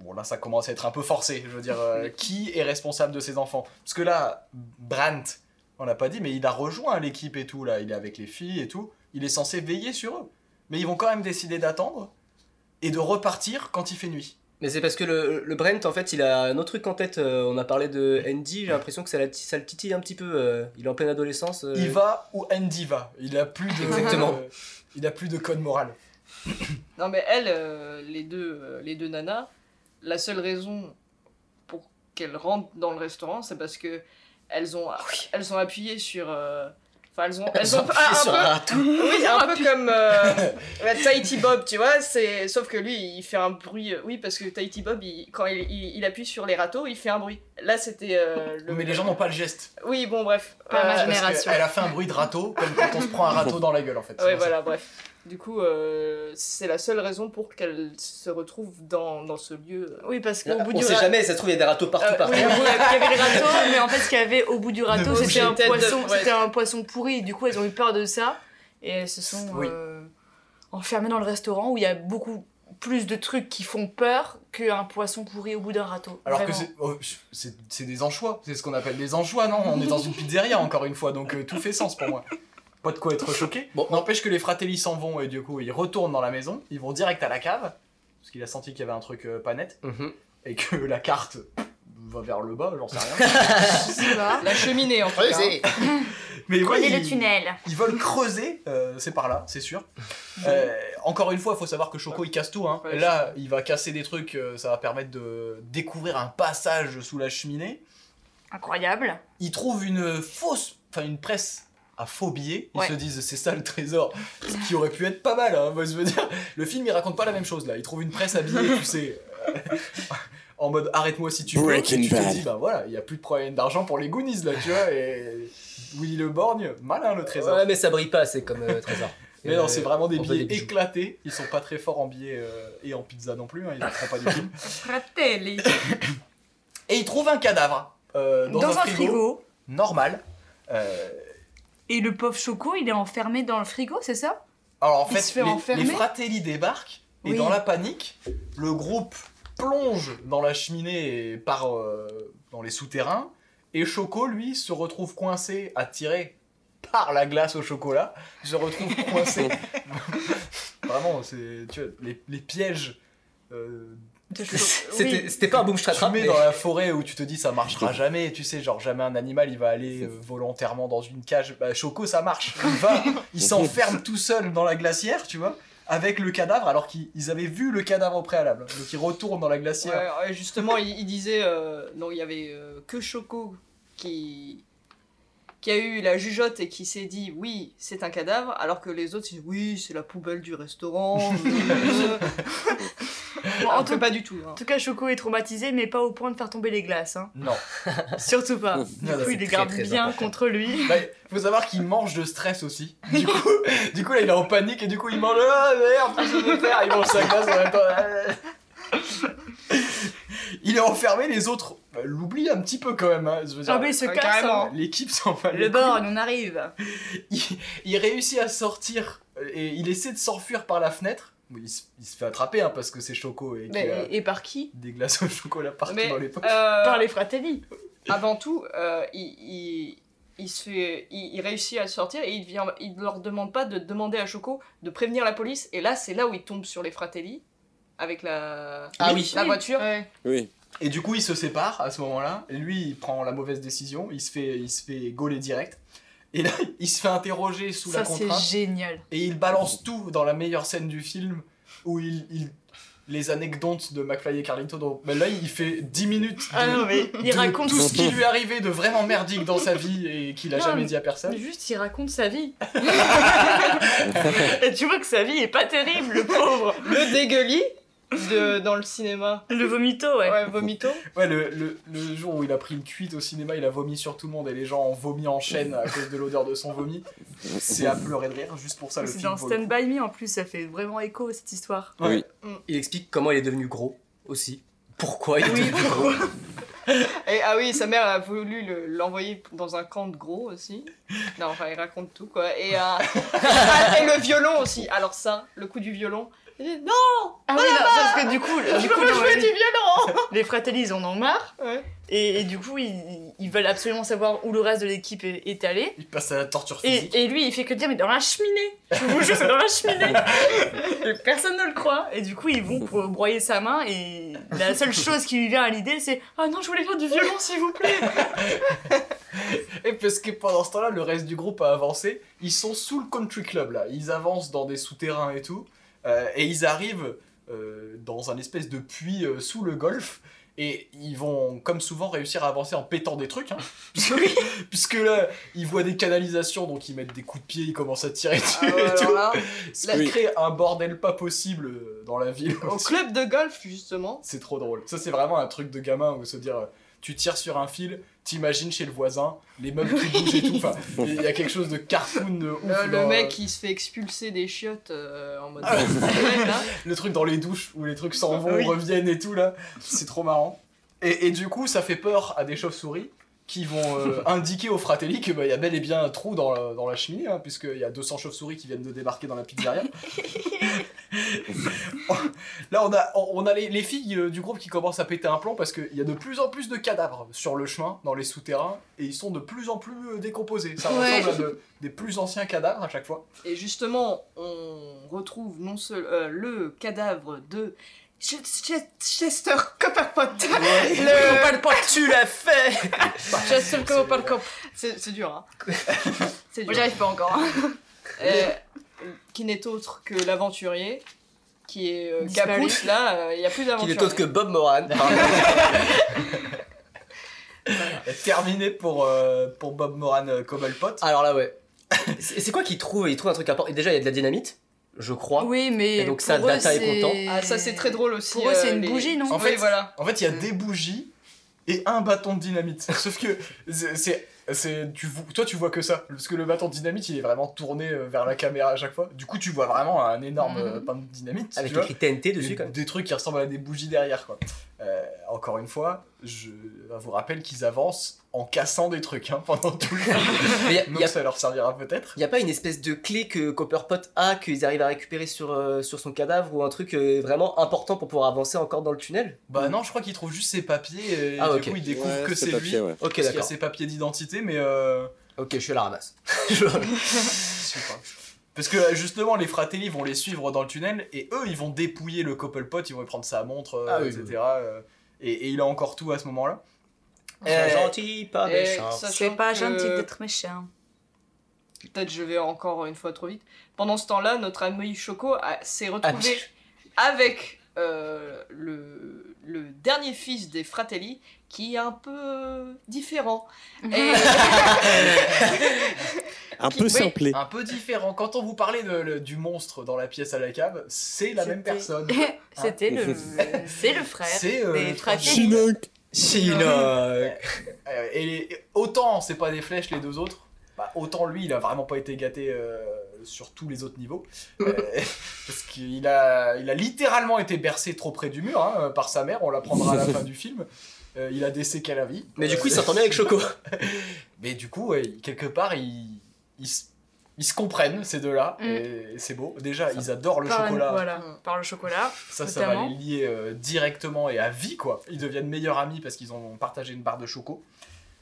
bon, là ça commence à être un peu forcé. Je veux dire, euh, qui est responsable de ses enfants? Parce que là, Brandt, on l'a pas dit, mais il a rejoint l'équipe et tout. Là, il est avec les filles et tout. Il est censé veiller sur eux. Mais ils vont quand même décider d'attendre et de repartir quand il fait nuit. Mais c'est parce que le, le Brent, en fait, il a un autre truc en tête. euh, on a parlé de Andy, j'ai l'impression que ça, la- ça le titille un petit peu. euh, il est en pleine adolescence. euh. Il va où Andy va. Il a plus de, Exactement. euh, il a plus de code moral. Non mais elle, euh, les, deux, euh, les deux nanas, la seule raison pour qu'elles rentrent dans le restaurant, c'est parce que elles ont, elles ont appuyé sur... Enfin, elles ont, elles ont, un un peu, oui, un peu comme euh, la Tahiti Bob, tu vois. C'est sauf que lui, il fait un bruit. euh, Oui, parce que Tahiti Bob, il- quand il, il- il appuie sur les râteaux, il fait un bruit. Là, c'était euh, le. Mais les gens n'ont pas le geste. Oui, bon, bref. Pas ma Euh, Parce Génération. qu'elle a fait un bruit de râteau, comme quand on se prend un râteau dans la gueule en fait. Ouais, C'est voilà, bref. Du coup, euh, c'est la seule raison pour qu'elle se retrouve dans, dans ce lieu. Oui, parce qu'au bout On du sait ra- jamais, ça se trouve, il y a des râteaux partout Euh, par Oui, terre. il y avait- les râteaux, mais en fait, ce qu'il y avait au bout du râteau, c'était un, de- poisson, ouais. un poisson pourri. Du coup, elles ont eu peur de ça. Et elles se sont Oui. euh, enfermées dans le restaurant où il y a beaucoup plus de trucs qui font peur qu'un poisson pourri au bout d'un râteau. Alors que c'est oh, c'est des anchois, c'est ce qu'on appelle des anchois, non? On est dans une pizzeria encore une fois, donc euh, tout fait sens pour moi. Pas de quoi être choqué. Bon. N'empêche que les fratelli s'en vont et du coup ils retournent dans la maison, ils vont direct à la cave, parce qu'il a senti qu'il y avait un truc euh, pas net, Mhm. et que la carte va vers le bas, j'en sais rien. La cheminée, en tout cas. hein. Mais ouais, Prenez le ils- tunnel. Ils veulent creuser, euh, c'est par là, c'est sûr. Euh, encore une fois, il faut savoir que Choco il casse tout. Hein. Ouais, Là, il va casser des trucs, euh, ça va permettre de découvrir un passage sous la cheminée. Incroyable. Ils trouvent une fausse, enfin une presse à faux billets. Ils Ouais. se disent c'est ça le trésor, ce qui aurait pu être pas mal. Hein. Moi, je veux dire, le film il raconte pas la même chose là. Il trouve une presse à billets, tu sais. euh, En mode arrête-moi si tu peux. Et tu te dis bah voilà, il y a plus de problème d'argent pour les Goonies là, tu vois. Et Willy le Borgne, malin le trésor. Ouais, mais ça brille pas, c'est comme euh, trésor. Mais non, c'est vraiment des billets des éclatés. Ils sont pas très forts en billets euh, et en pizza non plus. Hein, ils font pas du tout. Fratelli. Et ils trouvent un cadavre euh, dans, Dans, un, un frigo, frigo. normal. Euh, Et le pauvre Choco, il est enfermé dans le frigo, c'est ça? Alors en Il fait, se fait les, les Fratelli débarquent et Oui. dans la panique, le groupe plonge dans la cheminée et part euh, dans les souterrains. Et Choco, lui, se retrouve coincé, attiré par la glace au chocolat. Il se retrouve coincé. Vraiment, c'est les, les pièges. euh. C'était pas un boom tu strap mets dans la forêt où tu te dis ça marchera jamais, tu sais, genre jamais un animal il va aller euh, volontairement dans une cage. Bah, Choco ça marche. Il va, il s'enferme tout seul dans la glacière, tu vois, avec le cadavre alors qu'ils ils avaient vu le cadavre au préalable. Donc ils retournent dans la glacière. Ouais, ouais, justement, il, il disait. euh, non, il y avait euh, que Choco qui qui a eu la jugeote et qui s'est dit oui c'est un cadavre alors que les autres disent oui c'est la poubelle du restaurant Bon, en tout tout, pas du tout hein. en tout cas, Choco est traumatisé, mais pas au point de faire tomber les glaces. Hein. Non. Surtout pas. Du Non, coup, il les garde très bien important. contre lui. Bah, faut savoir qu'il mange de stress aussi. Du coup, du coup là il est en panique et du coup il mange ah merde qu'est-ce que je vais faire? Il mange sa glace en même temps. Il est enfermé, les autres bah, l'oublient un petit peu quand même. Hein. Je veux dire, Ah, se casse. hein. L'équipe s'en va. Le borgne, on arrive. il, il réussit à sortir euh, et il essaie de s'enfuir par la fenêtre. Il se, il se fait attraper hein, parce que c'est Choco et Mais- a et, par qui? des glaces au chocolat partout mais dans les poches. euh, Par les Fratelli. avant tout euh, il, il, il se fait il, il réussit à sortir et il vient il leur demande pas de demander à Choco de prévenir la police et là c'est là où il tombe sur les Fratelli avec la Ah oui. la voiture Ouais. Oui. Et du coup, ils se séparent à ce moment-là. Lui, il prend la mauvaise décision. Il se fait, il se fait gauler direct. Et là, il se fait interroger sous Ça, la c'est contrainte. génial. Et il balance tout dans la meilleure scène du film où il. il- les anecdotes de McFly et Carlito. Donc, mais là, il fait 10 minutes de, Ah non, mais il raconte tout ce qui lui est arrivé de vraiment merdique dans sa vie et qu'il a Non, jamais mais- dit à personne. Juste, il raconte sa vie. Et tu vois que sa vie est pas terrible, le pauvre. Le dégueulis de, dans le cinéma. Le vomito, ouais. Ouais, vomito. Ouais, le, le, le jour où il a pris une cuite au cinéma, il a vomi sur tout le monde et les gens ont vomi en chaîne à cause de l'odeur de son vomi. C'est à pleurer de rire, juste pour ça le C'est dans Stand By Me en plus, ça fait vraiment écho cette histoire. Ouais. Oui. Il explique comment il est devenu gros aussi. Pourquoi il est Oui, devenu gros. Et, ah oui, sa mère a voulu le- l'envoyer dans un camp de gros aussi. Non, enfin, il raconte tout quoi. Et, euh, et le violon aussi. Alors ça, le coup du violon. Il dit non, Ah oui, non, parce que du coup, je du coup jouer les, du violon. les Fratelli, ils en ont marre. Ouais. Et, et du coup, ils, ils veulent absolument savoir où le reste de l'équipe est, est allé. Il passe à la torture physique. Et, et lui, il fait que dire, mais dans la cheminée Je vous jure, c'est dans la cheminée Et Personne ne le croit. Et du coup, ils vont pour broyer sa main. Et la seule chose qui lui vient à l'idée, c'est Ah non, je voulais faire du violon, s'il vous plaît Et parce que pendant ce temps-là, le reste du groupe a avancé. Ils sont sous le country club là. Ils avancent dans des souterrains et tout. Euh, et ils arrivent euh, dans un espèce de puits euh, sous le golfe. Et ils vont, comme souvent, réussir à avancer en pétant des trucs. Hein. Puisque là, ils voient des canalisations, donc ils mettent des coups de pied, ils commencent à tirer dessus Ah ouais, et tout. là, Oui. crée un bordel pas possible dans la ville. au club de golf justement. C'est trop drôle. Ça, c'est vraiment un truc de gamin où se dire euh, tu tires sur un fil, t'imagines chez le voisin, les meubles qui bougent et tout. Enfin, il y a quelque chose de cartoon de ouf. Le, le mec euh, qui se fait expulser des chiottes euh, en mode. Ah le truc dans les douches où les trucs s'en vont, Oui. reviennent et tout là. C'est trop marrant. Et, et du coup, ça fait peur à des chauves-souris qui vont euh, indiquer aux fratelli que bah, y a bel et bien un trou dans la, dans la cheminée, hein, puisqu'il y a 200 chauves-souris qui viennent de débarquer dans la pizzeria. Là, on a, on a les, les filles euh, du groupe qui commencent à péter un plomb parce qu'il y a de plus en plus de cadavres sur le chemin, dans les souterrains, et ils sont de plus en plus euh, décomposés. Ça Ouais. ressemble à de- des plus anciens cadavres à chaque fois. Et justement, on retrouve non seul euh, le cadavre de Ch- Ch- Chester Copperpot. Le... Tu l'as fait Chester Copperpot. C'est dur, hein. Moi, dur. arrive pas encore. hein. Euh, qui n'est autre que l'aventurier, qui est euh. Capousse, là, euh, il n'y a plus Qui d'aventurier. n'est autre que Bob Moran. Terminé pour, euh, pour Bob Moran euh, Cobblepot. Alors là, ouais. C'est c'est quoi qu'il trouve? Il trouve un truc important. Et déjà, il y a de la dynamite, je crois. Oui, mais. Et donc ça, pour eux, Data est c'est- content. Ah, ça c'est très drôle aussi. Pour eux, c'est euh, une les- bougie, non? En Oui, fait, voilà. En fait, il y a des bougies et un bâton de dynamite. Sauf que c'est, c'est- tu, vo- toi, tu vois que ça. Parce que le bâton de dynamite, il est vraiment tourné euh, vers la caméra à chaque fois. Du coup, tu vois vraiment un énorme Mhm. euh, pain de dynamite. Avec écrit TNT dessus, Des, quand même. des trucs qui ressemblent à des bougies derrière, quoi. Euh, encore une fois, je vous rappelle qu'ils avancent en cassant des trucs hein, pendant tout le film. Mais il y a- Donc y a- ça leur servira peut-être. Il y a pas une espèce de clé que Copperpot a, qu'ils arrivent à récupérer sur, euh, sur son cadavre, ou un truc euh, vraiment important pour pouvoir avancer encore dans le tunnel? Bah non, je crois qu'ils trouvent juste ses papiers et Ah, du ok. coup, ils découvrent Ouais, que c'est lui. ouais. Ok, Parce qu'il y a ses papiers d'identité, mais euh, Ok, je suis à la ramasse. Je sais pas. Parce que justement, les fratelli vont les suivre dans le tunnel et eux, ils vont dépouiller le Coppelpot, ils vont lui prendre sa montre, euh, Ah oui, etc. oui, euh, et, et il a encore tout à ce moment-là. Sois Euh, gentil, pas et méchant. C'est pas gentil d'être méchant. Peut-être je vais encore une fois trop vite. Pendant ce temps-là, notre ami Choco s'est retrouvé Ah, avec euh, le, le dernier fils des Fratelli qui est un peu différent. Et- Un Qui- peu oui. simplé. Un peu différent. Quand on vous parlait de- le- du monstre dans la pièce à la cave, c'est la même personne. C'était le. C'est le frère. C'est euh, des le Fratelli. Chinook Euh, et autant c'est pas des flèches les deux autres, bah, autant lui il a vraiment pas été gâté euh, sur tous les autres niveaux. Euh, parce qu'il a, il a littéralement été bercé trop près du mur hein, par sa mère, on l'apprendra à la fin du film. Euh, il a des séquelles à vie. Mais du coup, il Euh, s'entend bien avec Choco. Mais du coup, ouais, quelque part, ils, se- ils se comprennent ces deux-là, Mm. et c'est beau. Déjà, ils adorent le Par- chocolat. Voilà, Mm. par le chocolat. Ça, ça va notamment. les lier euh, directement et à vie, quoi. Ils deviennent meilleurs amis parce qu'ils ont partagé une barre de choco.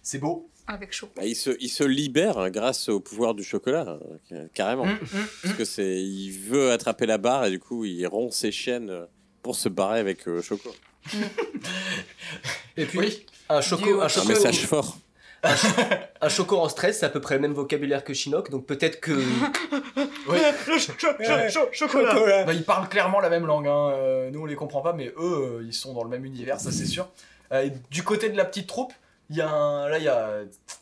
C'est beau. Avec chocolat. Bah, il, se, il se libère hein, grâce au pouvoir du chocolat, hein, carrément. Mm, mm, Parce que c'est, il veut attraper la barre et du coup il rompt ses chaînes pour se barrer avec euh, Choco. Et puis, Oui. un choco, Du- un Un choco, message fort. un choco en stress, c'est à peu près le même vocabulaire que Chinook, donc peut-être que. Oui. chocolat. Bah, ils parlent clairement la même langue. hein. Euh, nous, on les comprend pas, mais eux, euh, ils sont dans le même univers, ça c'est sûr. Euh, et du côté de la petite troupe, il y a un... là, il y a,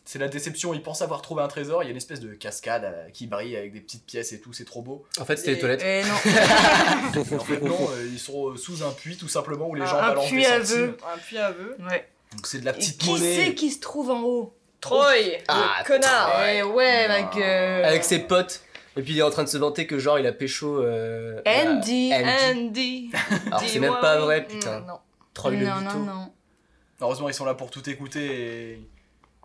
c'est la déception. Ils pensent avoir trouvé un trésor. Il y a une espèce de cascade qui brille avec des petites pièces et tout. C'est trop beau. En fait, c'était les Et- toilettes. Eh non. En fait, non, ils sont sous un puits tout simplement où les gens Un balancent puits des à vœux. Un puits à vœux. Ouais. Donc c'est de la Et petite qui monnaie. c'est qui se trouve en haut Troy, Ah, le connard. Eh ouais, ma gueule. Avec ses potes. Et puis il est en train de se vanter que genre il a pécho. Euh, Andy. la- Andy. Alors c'est même pas oui. vrai, putain. Non. Troll le non, mytho. non, non. Heureusement, ils sont là pour tout écouter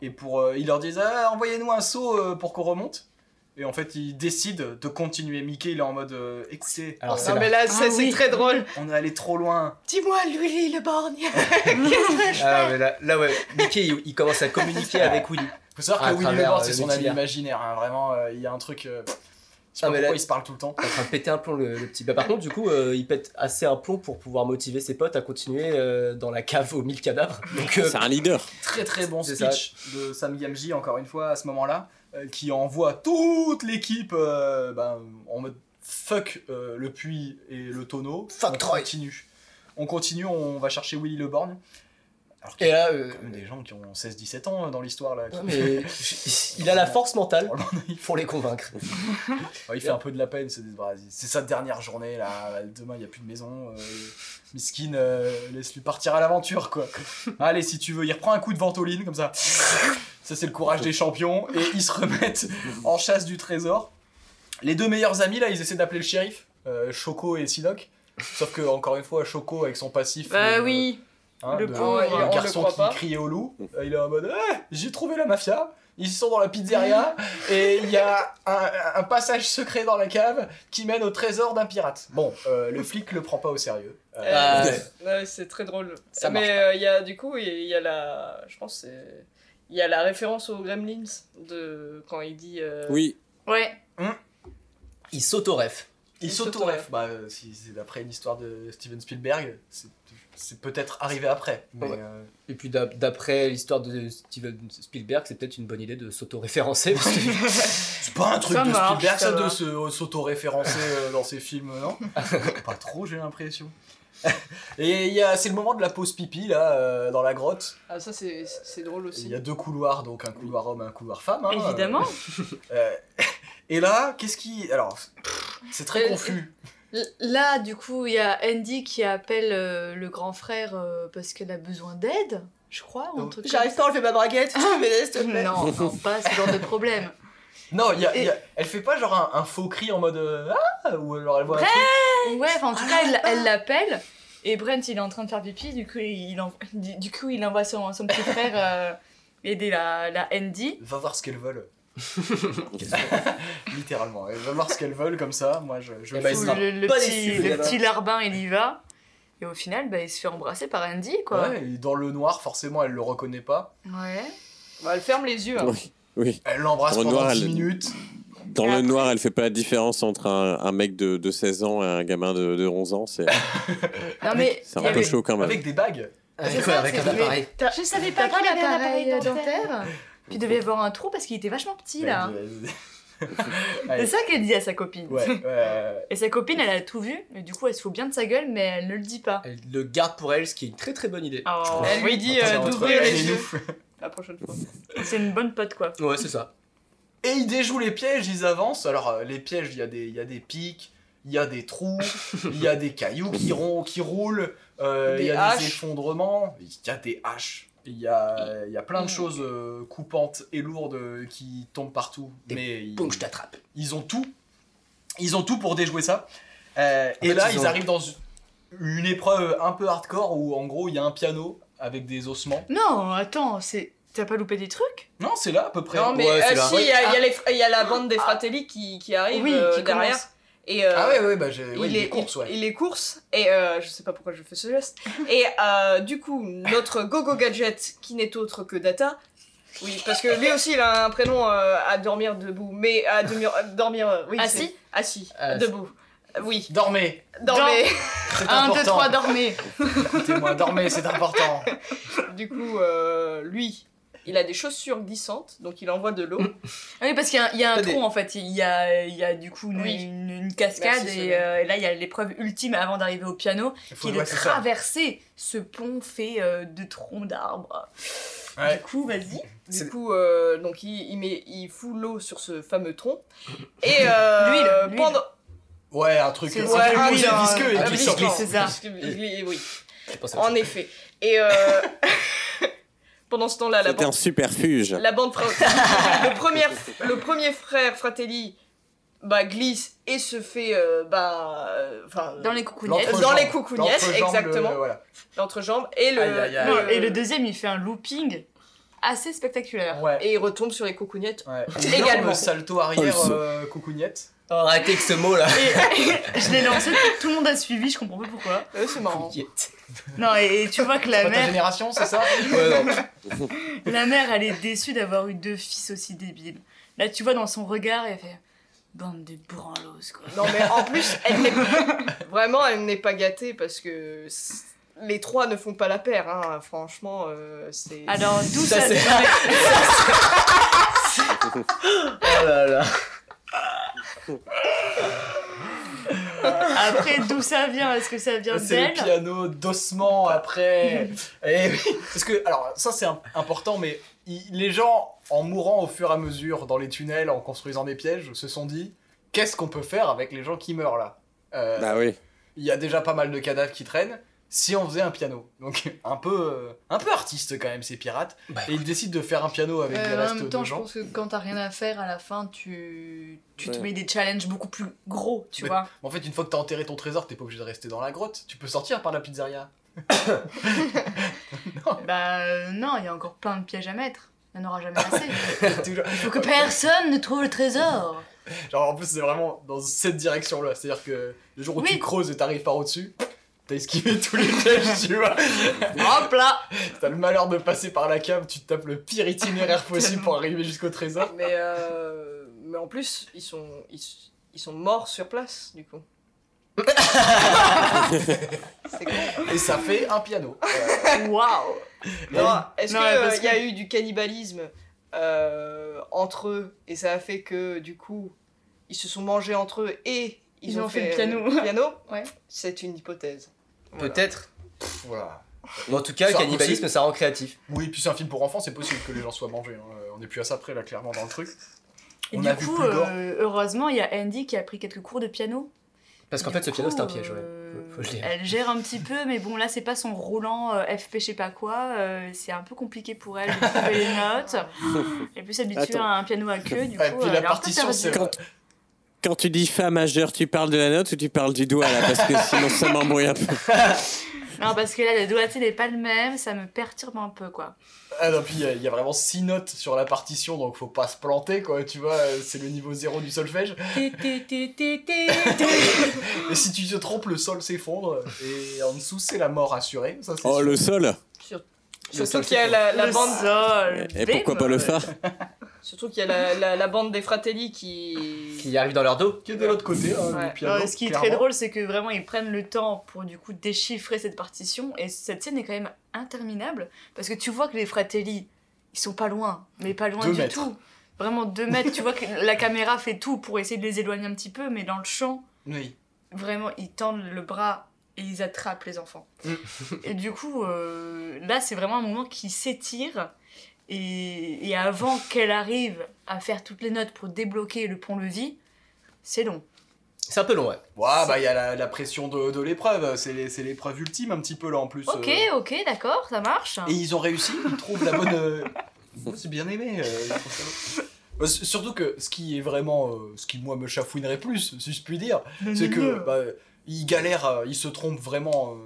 et, et pour euh, ils leur disent ah, envoyez-nous un saut euh, pour qu'on remonte. Et en fait, ils décident de continuer. Mickey, il est en mode euh, écoutez, Alors Non, là. mais là, c'est Ah c'est oui. très drôle. on est allé trop loin. Dis-moi, Lully le borgne. Ah, mais là, là, ouais, Mickey il, il commence à communiquer avec Willy. Faut savoir À que Willy travers, Lebord, euh, c'est le son ami imaginaire. hein, Vraiment, euh, il y a un truc. euh, je sais Ah, pas mais pourquoi là- ils se parlent tout le temps. en train de péter un plomb le, le petit. Bah, par contre, du coup, euh, il pète assez un plomb pour pouvoir motiver ses potes à continuer euh, dans la cave aux mille cadavres. Donc, euh, C'est un leader. Très très bon speech de Sam Gamgee, encore une fois, à ce moment-là, euh, qui envoie toute l'équipe euh, ben, en mode fuck euh, le puits et le tonneau. Fuck on Troy. continue. On continue, on va chercher Willy Le Borgne. Alors qu'il y a là, euh, quand même des gens qui ont 16-17 ans euh, dans l'histoire là. qui- ouais, mais il a la force mentale pour les convaincre. Ouais, il fait un peu de la peine, c'est bah, c'est sa dernière journée là, demain il n'y a plus de maison. Euh, Miskin, euh, laisse-lui partir à l'aventure quoi. Allez, si tu veux, il reprend un coup de ventoline comme ça. Ça, c'est le courage des champions et ils se remettent en chasse du trésor. Les deux meilleurs amis là, ils essaient d'appeler le shérif, euh, Choco et Sidoc. Sauf que, encore une fois, Choco avec son passif. Bah euh, oui. hein, le de- pauvre, un on le garçon qui pas. criait au loup. Euh, Il est en mode Eh, J'ai trouvé la mafia. Ils sont dans la pizzeria et il y a un, un passage secret dans la cave qui mène au trésor d'un pirate. Bon, euh, le flic le prend pas au sérieux. Euh, Euh, ouais. ouais, c'est très drôle. Ça mais euh, il y a du coup, il y a la, je pense que c'est, il y a la référence aux Gremlins de quand il dit. euh, Oui. Ouais. Il s'auto-ref. il il s'auto-ref. Bah, euh, si c'est d'après une histoire de Steven Spielberg, c'est- c'est peut-être arrivé après. Mais, Ouais. euh, Et puis d'ap- d'après l'histoire de Steven Spielberg, c'est peut-être une bonne idée de s'auto-référencer. parce que- c'est pas un truc Ça de marche, Spielberg, ça ça, va. de se- s'auto-référencer euh, dans ses films, non? Pas trop, j'ai l'impression. Et il y a- c'est le moment de la pause pipi, là, euh, dans la grotte. Ah ça c'est, c'est drôle Il aussi. y a deux couloirs, donc un couloir homme et un couloir femme. hein, Évidemment. Euh, et là, qu'est-ce qui. Alors, c'est très Euh, confus. L- Là, du coup, il y a Andy qui appelle euh, le grand frère euh, parce qu'elle a besoin d'aide, je crois. ou un truc J'arrive pas à enlever ma braguette. Tu s'il te plaît Non, non, pas ce genre de problème. Non, il y a- Et- il y a- elle fait pas genre un, un faux cri en mode. euh, ah Ou alors elle voit un Bref. truc. Ouais, enfin, en tout cas, elle elle l'appelle. Et Brent, il est en train de faire pipi. Du coup, il, en- du, coup, il envoie son, son petit frère euh, aider la, la Andy. Va voir ce qu'elles veulent. Littéralement. Elle va voir ce qu'elles veulent comme ça. Moi, je. je sera le, le petit, le petit larbin, il y va. Et au final, bah, il se fait embrasser par Andy, quoi. Ouais, et dans le noir, forcément, elle le reconnaît pas. Ouais. Bah, elle ferme les yeux. hein. Oui. Oui. Elle l'embrasse Dans le pendant noir, 10 elle- minutes. Dans Et le après- noir, elle fait pas la différence entre un, un mec de, de 16 ans et un gamin de, de 11 ans. C'est Non, mais. un peu avait- chaud quand même. Avec des bagues. Avec, quoi, ça, avec c'est- un appareil. Je savais pas qu'il avait un appareil dentaire Puis il devait avoir un trou parce qu'il était vachement petit, là. C'est ça qu'elle dit à sa copine. ouais, ouais. Et sa copine, elle a tout vu, et du coup, elle se fout bien de sa gueule, mais elle ne le dit pas. Elle le garde pour elle, ce qui est une très très bonne idée. Oh. Elle lui dit euh, d'ouvrir les yeux. la prochaine fois. c'est une bonne pote, quoi. Ouais, c'est ça. Et ils déjouent les pièges, ils avancent. Alors, euh, les pièges, il y, a des- il y a des pics, il y a des trous, il y a des cailloux qui, ron- qui roulent, euh, il y a haches. des effondrements, il y a des haches. Il y a, il y a plein de choses euh, coupantes et lourdes euh, qui tombent partout. Des mais ils, Boum, je t'attrape. ils ont tout. Ils ont tout pour déjouer ça. Euh, et fait, là, ils ils, ont- arrivent dans une épreuve un peu hardcore où, en gros, il y a un piano avec des ossements. Non, attends, c'est. T'as pas loupé des trucs? Non, c'est là à peu près. Non, mais Ouais, euh, si, il y, a- y les- y la bande des Fratelli qui, qui arrive Oui, euh, qui derrière. commence. Et, euh, Ah ouais, ouais, bah ouais, il est, est course, ouais. il, est course, et euh, je sais pas pourquoi je fais ce geste. Et euh, du coup, notre Gogo Gadget, qui n'est autre que Data, oui, parce que lui aussi il a un prénom euh, à dormir debout, mais à dormir, à dormir euh, oui, Assis? Assis, Ah, debout. Oui, Dormez dormez. C'est 1, 2, important 3, dormez. Écoutez-moi, dormez, c'est important du coup, euh, lui, il a des chaussures glissantes, donc il envoie de l'eau. Ah Oui, parce qu'il y a, il y a un des- tronc en fait. Il y a, il y a du coup une, Oui. une- une cascade Merci, et, Sonia. euh, et là il y a l'épreuve ultime avant d'arriver au piano Il faut qui est ouais, de c'est ça. traverser ce pont fait euh, de troncs d'arbres. Ouais. Du coup, vas-y. C'est- Du coup, euh, donc il, il met, il fout l'eau sur ce fameux tronc. Et euh, L'huile, l'huile. pendant. Ouais, un truc C'est- un ouais, un posé, huile, hein, visqueux et un qui huile, surglisse. c'est ça. Oui, oui, en effet. Et euh, pendant ce temps-là, la C'était un bande, superfuge. la bande fra- le, premier, le premier frère Fratelli bah, glisse et se fait. euh, bah, euh, enfin, Dans les coucougnettes. Dans les coucougnettes, L'entrejambe, exactement. le- voilà. l'entrejambe et le. Aïe, aïe, aïe. Non, et le deuxième, il fait un looping assez spectaculaire. Ouais. Et il retombe sur les coucougnettes. Ouais. Également. Salto arrière, Oh, le euh, coucougnette. Oh, arrêtez avec ce mot là. Et je l'ai lancé, tout le monde a suivi, je comprends pas pourquoi. Euh, c'est marrant. Couillette. Non, et, et tu vois que la Pas ta mère, génération, c'est ça? Ouais, non. la mère, elle est déçue d'avoir eu deux fils aussi débiles. Là, tu vois dans son regard, elle fait bande de branlos quoi. Non, mais en plus, elle n'est vraiment, elle n'est pas gâtée parce que les trois ne font pas la paire. Hein. Franchement, euh, c'est. Alors d'où Ça, ça, mais- Oh là là. Après d'où ça vient? Est-ce que ça vient C'est le d'elle? piano d'ossement après. Et oui, parce que, alors, ça c'est im- important, mais il- les gens, en mourant au fur et à mesure dans les tunnels, en construisant des pièges, se sont dit qu'est-ce qu'on peut faire avec les gens qui meurent là? Euh, Bah oui. Il y a déjà pas mal de cadavres qui traînent. Si on faisait un piano, donc un peu, euh, un peu artiste quand même ces pirates, Bah, et ils décident de faire un piano avec des Euh, en restes même temps, de je pense que quand t'as rien à faire à la fin, tu, tu te mets des challenges beaucoup plus gros, tu Mais- vois. En fait, une fois que t'as enterré ton trésor, t'es pas obligé de rester dans la grotte. Tu peux sortir par la pizzeria. Bah euh, non, il y a encore plein de pièges à mettre. Il n'y en aura jamais assez. Il faut que personne ne trouve le trésor. Genre en plus c'est vraiment dans cette direction là, c'est-à-dire que le jour où tu creuses et t'arrives par au-dessus, t'as esquivé tous les pièges, tu vois. Hop là T'as le malheur de passer par la cave, tu te tapes le pire itinéraire possible pour arriver jusqu'au trésor. Mais, euh, mais en plus, ils sont, ils, ils sont morts sur place, du coup. c'est con. Et ça fait un piano. Euh, Waouh Non, Est-ce qu'il parce y a eu du cannibalisme euh, entre eux et ça a fait que du coup ils se sont mangés entre eux et ils, Ils ont fait le euh, piano. piano? Ouais. C'est une hypothèse. Voilà. Peut-être. voilà. En tout cas, le Ça, cannibalisme, ça rend créatif. Oui, puis c'est un film pour enfants, c'est possible que les gens soient mangés. hein. Euh, On est plus à ça près là, clairement, dans le truc. Et On du vu coup, plus gore. euh, heureusement, il y a Andy qui a pris quelques cours de piano. Parce qu'en Du fait, ce piano, coup, c'est un piège, ouais. euh, Faut- faut le dire. Elle gère un petit peu, mais bon, là, c'est pas son roulant euh, FP, je sais pas quoi. euh, c'est un peu compliqué pour elle de trouver les notes. Elle est plus habituée Attends. à un piano à queue, du coup. Et puis elle la est un peu partition, perdue. c'est. Quand- Quand tu dis Fa majeur, tu parles de la note ou tu parles du doigt là Parce que sinon ça m'embrouille un peu. Non, parce que là, le doigté n'est pas le même, ça me perturbe un peu, quoi. Ah non, puis il y a- il y, a vraiment 6 notes sur la partition, donc faut pas se planter, quoi, tu vois, euh, c'est le niveau 0 du solfège. Et si tu te trompes, le sol s'effondre, et en dessous, c'est la mort assurée. Ça, Oh, sûr. le sol Le Surtout sol, qu'il y a la, la bande, sol, Et pourquoi pas le bémol. Surtout qu'il y a la, la, la bande des Fratelli qui. Qui arrive dans leur dos. Qui est de l'autre côté, hein, Ouais. piano. Ce qui est clairement. très drôle, c'est que vraiment ils prennent le temps pour du coup déchiffrer cette partition et cette scène est quand même interminable parce que tu vois que les Fratelli ils sont pas loin, mais pas loin Deux du mètres. tout. Vraiment deux mètres, tu vois que la caméra fait tout pour essayer de les éloigner un petit peu, mais dans le champ, Oui. vraiment ils tendent le bras et ils attrapent les enfants. Mm. et du coup, euh, là c'est vraiment un moment qui s'étire. Et, et avant qu'elle arrive à faire toutes les notes pour débloquer le pont-levis, c'est long. C'est un peu long, ouais. Ouais, bah il y a la, la pression de, de l'épreuve, c'est l'épreuve ultime un petit peu là en plus. Ok, euh. ok, d'accord, ça marche. Et ils ont réussi, ils trouvent la bonne. euh, c'est bien aimé. euh. Euh, Surtout que ce qui est vraiment. euh, ce qui moi me chafouinerait plus, si je puis dire, c'est que bah, ils galèrent, ils se trompent vraiment.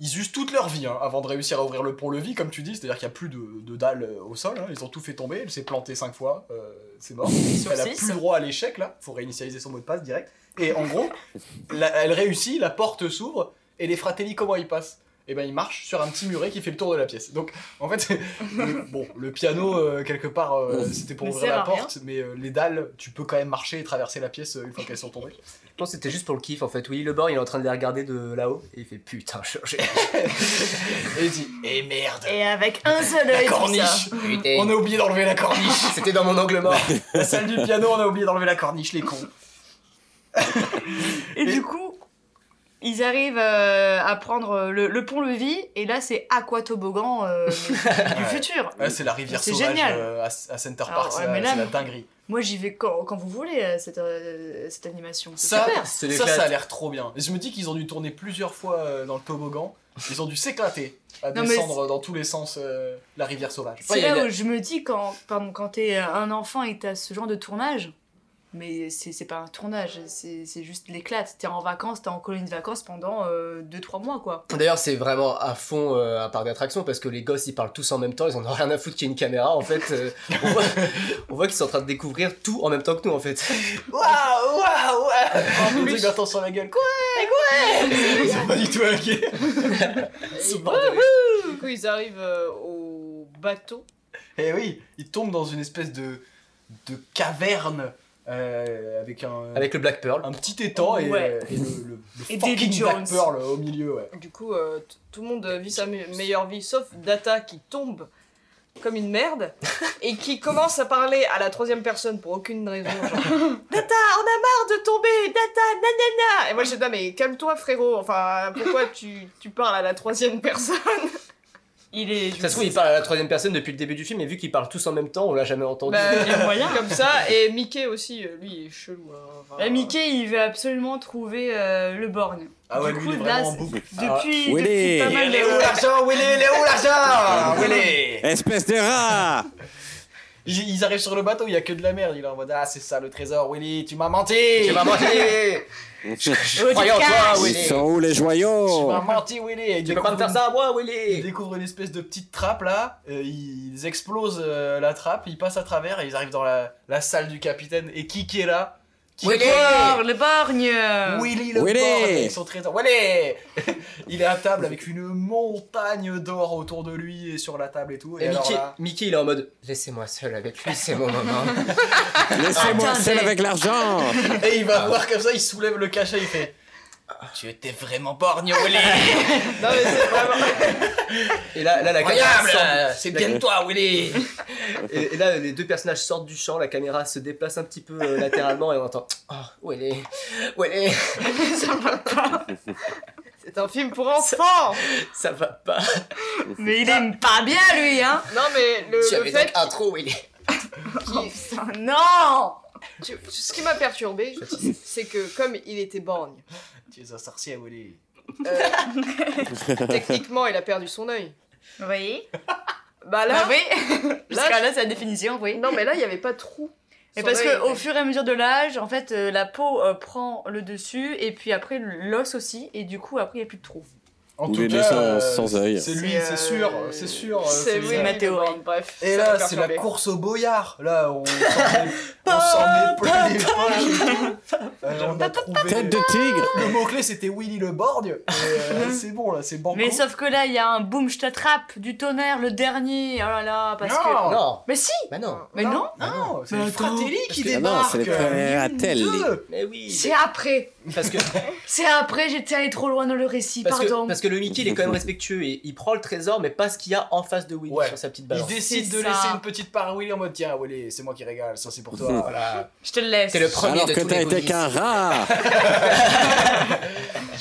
Ils usent toute leur vie hein, avant de réussir à ouvrir le pont-levis, comme tu dis, c'est-à-dire qu'il n'y a plus de, de dalle euh, au sol, hein, ils ont tout fait tomber, elle s'est plantée 5 fois, euh, c'est mort. Sur Elle a six. plus droit à l'échec là, faut réinitialiser son mot de passe direct. Et en gros, la- elle réussit, la porte s'ouvre, et les fratelli comment ils passent? Et ben il marche sur un petit muret qui fait le tour de la pièce. Donc en fait, le- bon, le piano euh, quelque part euh, c'était pour Mais ouvrir la rien. porte, mais euh, les dalles, tu peux quand même marcher et traverser la pièce euh, une fois qu'elles sont tombées. Je pense que c'était juste pour le kiff en fait. Willy le bord il est en train de les regarder de là-haut et il fait putain, je- j'ai. Et il dit "Eh merde, Et avec un seul la œil, ça. corniche. Putain. On a oublié d'enlever la corniche. C'était dans mon angle mort. La salle du piano, on a oublié d'enlever la corniche, les cons." Et du coup, ils arrivent euh, à prendre le, le pont-levis, et là, c'est Aqua Toboggan euh, du futur. Ouais, c'est la rivière sauvage génial. euh, à, à Center Alors, Park, ouais, c'est la, dinguerie. Moi, j'y vais quand, quand vous voulez, euh, cette, euh, cette animation. C'est Ça, super. Ça, a l'air trop bien. Et je me dis qu'ils ont dû tourner plusieurs fois euh, dans le toboggan. Ils ont dû s'éclater à Non, descendre dans tous les sens euh, la rivière sauvage. C'est Ouais, a là où je me dis, quand, pardon, quand t'es un enfant et t'as ce genre de tournage, mais c'est c'est pas un tournage, c'est c'est juste l'éclate. T'es en vacances, t'es en colonie de vacances pendant 2-3 mois, quoi. D'ailleurs, c'est vraiment à fond euh, un parc d'attractions parce que les gosses ils parlent tous en même temps, ils en ont rien à foutre qu'il y ait une caméra en fait. euh, on voit, qu'ils sont en train de découvrir tout en même temps que nous en fait. Waouh, waouh, waouh En plus, Bertrand sur la gueule. Quoi? Quoi? Ils sont pas du tout inquiets. Du coup, ils arrivent euh, au bateau. Et Eh oui, ils tombent dans une espèce de, de caverne euh, avec un, Avec le Black Pearl. un petit étang et, Ouais. euh, et le, le, le Et fucking Black Jones. Pearl au milieu. Ouais. Du coup, euh, tout le monde vit sa me- meilleure vie, sauf Data qui tombe comme une merde et qui commence à parler à la troisième personne pour aucune raison. Genre, Data, on a marre de tomber, Data, nanana. Et moi, je dis, non, mais calme-toi, frérot. Enfin, pourquoi tu, tu parles à la troisième personne? Il est. Ça se trouve, il parle à la troisième personne depuis le début du film, et vu qu'ils parlent tous en même temps, on l'a jamais entendu. Bah, Il y a moyen. Comme ça, et Mickey aussi, euh, lui, il est chelou. hein. Enfin, Et Mickey, il veut absolument trouver euh, le borgne. Ah ouais, Du lui, coup, il est là, vraiment en c'est- boucle. Depuis, Willy. depuis pas mal Il est où l'argent? Willy Il est où l'argent? Willy Espèce de rat Ils, ils arrivent sur le bateau, il y a que de la merde. Il est en mode Ah, c'est ça le trésor, Willy, tu m'as menti. Tu m'as menti. Ils Je croyais en toi, Willy. Sont où les Tu joyaux m'as menti, Willy. Tu peux pas me faire ça à moi, Ils Willy découvrent une espèce de petite trappe là, euh, ils explosent euh, la trappe, ils passent à travers et ils arrivent dans la, la salle du capitaine. Et qui qui est là? Willy. Le borgne Willy le Willy. borgne avec son trésor. Willy Il est à table avec une montagne d'or autour de lui et sur la table et tout. Et, Et alors Mickey, là, Mickey, il est en mode Laissez-moi seul avec lui, c'est mon moment. Laissez-moi seul avec l'argent et il va voir comme ça, il soulève le cachet, il fait Tu étais vraiment borgne, Willy. Non, mais c'est vraiment. Et là, là la caméra C'est bien de toi, Willy. Et, et là, les deux personnages sortent du champ, la caméra se déplace un petit peu euh, latéralement et on entend Oh, Willy, Willy, C'est un film pour enfants. Ça va pas. Mais il aime pas bien, lui, hein. Non, mais le, tu le avais fait donc un trou, Willy. Putain, non. Tu- ce qui m'a perturbé, c'est que comme il était borgne, Tu es un sorcier, Willy. euh, techniquement, il a perdu son œil. Oui Bah Bah là, oui Parce que là, c'est la définition, oui. non, mais là, il n'y avait pas de trou. Et parce œil que au était- fur et à mesure de l'âge, en fait, euh, la peau euh, prend le dessus et puis après l'os aussi, et du coup après il n'y a plus de trou. En Ou tout cas, euh, sans œil. C'est lui, C'est, c'est euh, sûr, c'est sûr. C'est lui. oui, ma ma théorie. théorie. Bref. Et là, c'est la course au boyard. Là, on on s'en plein les poches. Euh, on a trouvé. Tête de tigre Le mot-clé, c'était Willy le borgne. Euh, c'est bon, là, c'est banco. Mais sauf que là, il y a un boom, je t'attrape, du tonnerre, le dernier, oh là là, parce que... Non. Non, Mais si bah non. Mais non, Non, c'est Mais le Fratelli qui Ah non, débarque. c'est. Mais oui. C'est après Parce que, C'est après, j'étais allé trop loin dans le récit, parce, que, pardon. parce que le Mickey, il est quand même respectueux et il prend le trésor, mais pas ce qu'il y a en face de Willy Ouais. sur sa petite Il balance. décide C'est de ça. laisser une petite part à Willy en mode tiens, Willy, c'est moi qui régale, ça c'est pour toi. Voilà. Je te le laisse. C'est le premier Alors de que tous t'as les été qu'un rat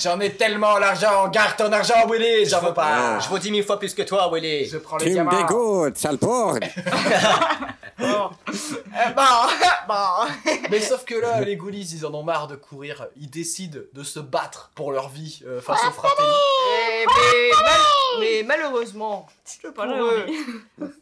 J'en ai tellement l'argent, garde ton argent, Willy, j'en veux pas. Je vaux dix mille fois plus que toi, Willy. Je prends les Tu me diamants. dégoûtes, sale porc Bon. Euh, bon, bon. Mais sauf que là, les Goonies, ils en ont marre de courir. Ils décident de se battre pour leur vie euh, face au Fratelli. Eh, mais, mal- mais malheureusement, pour eux,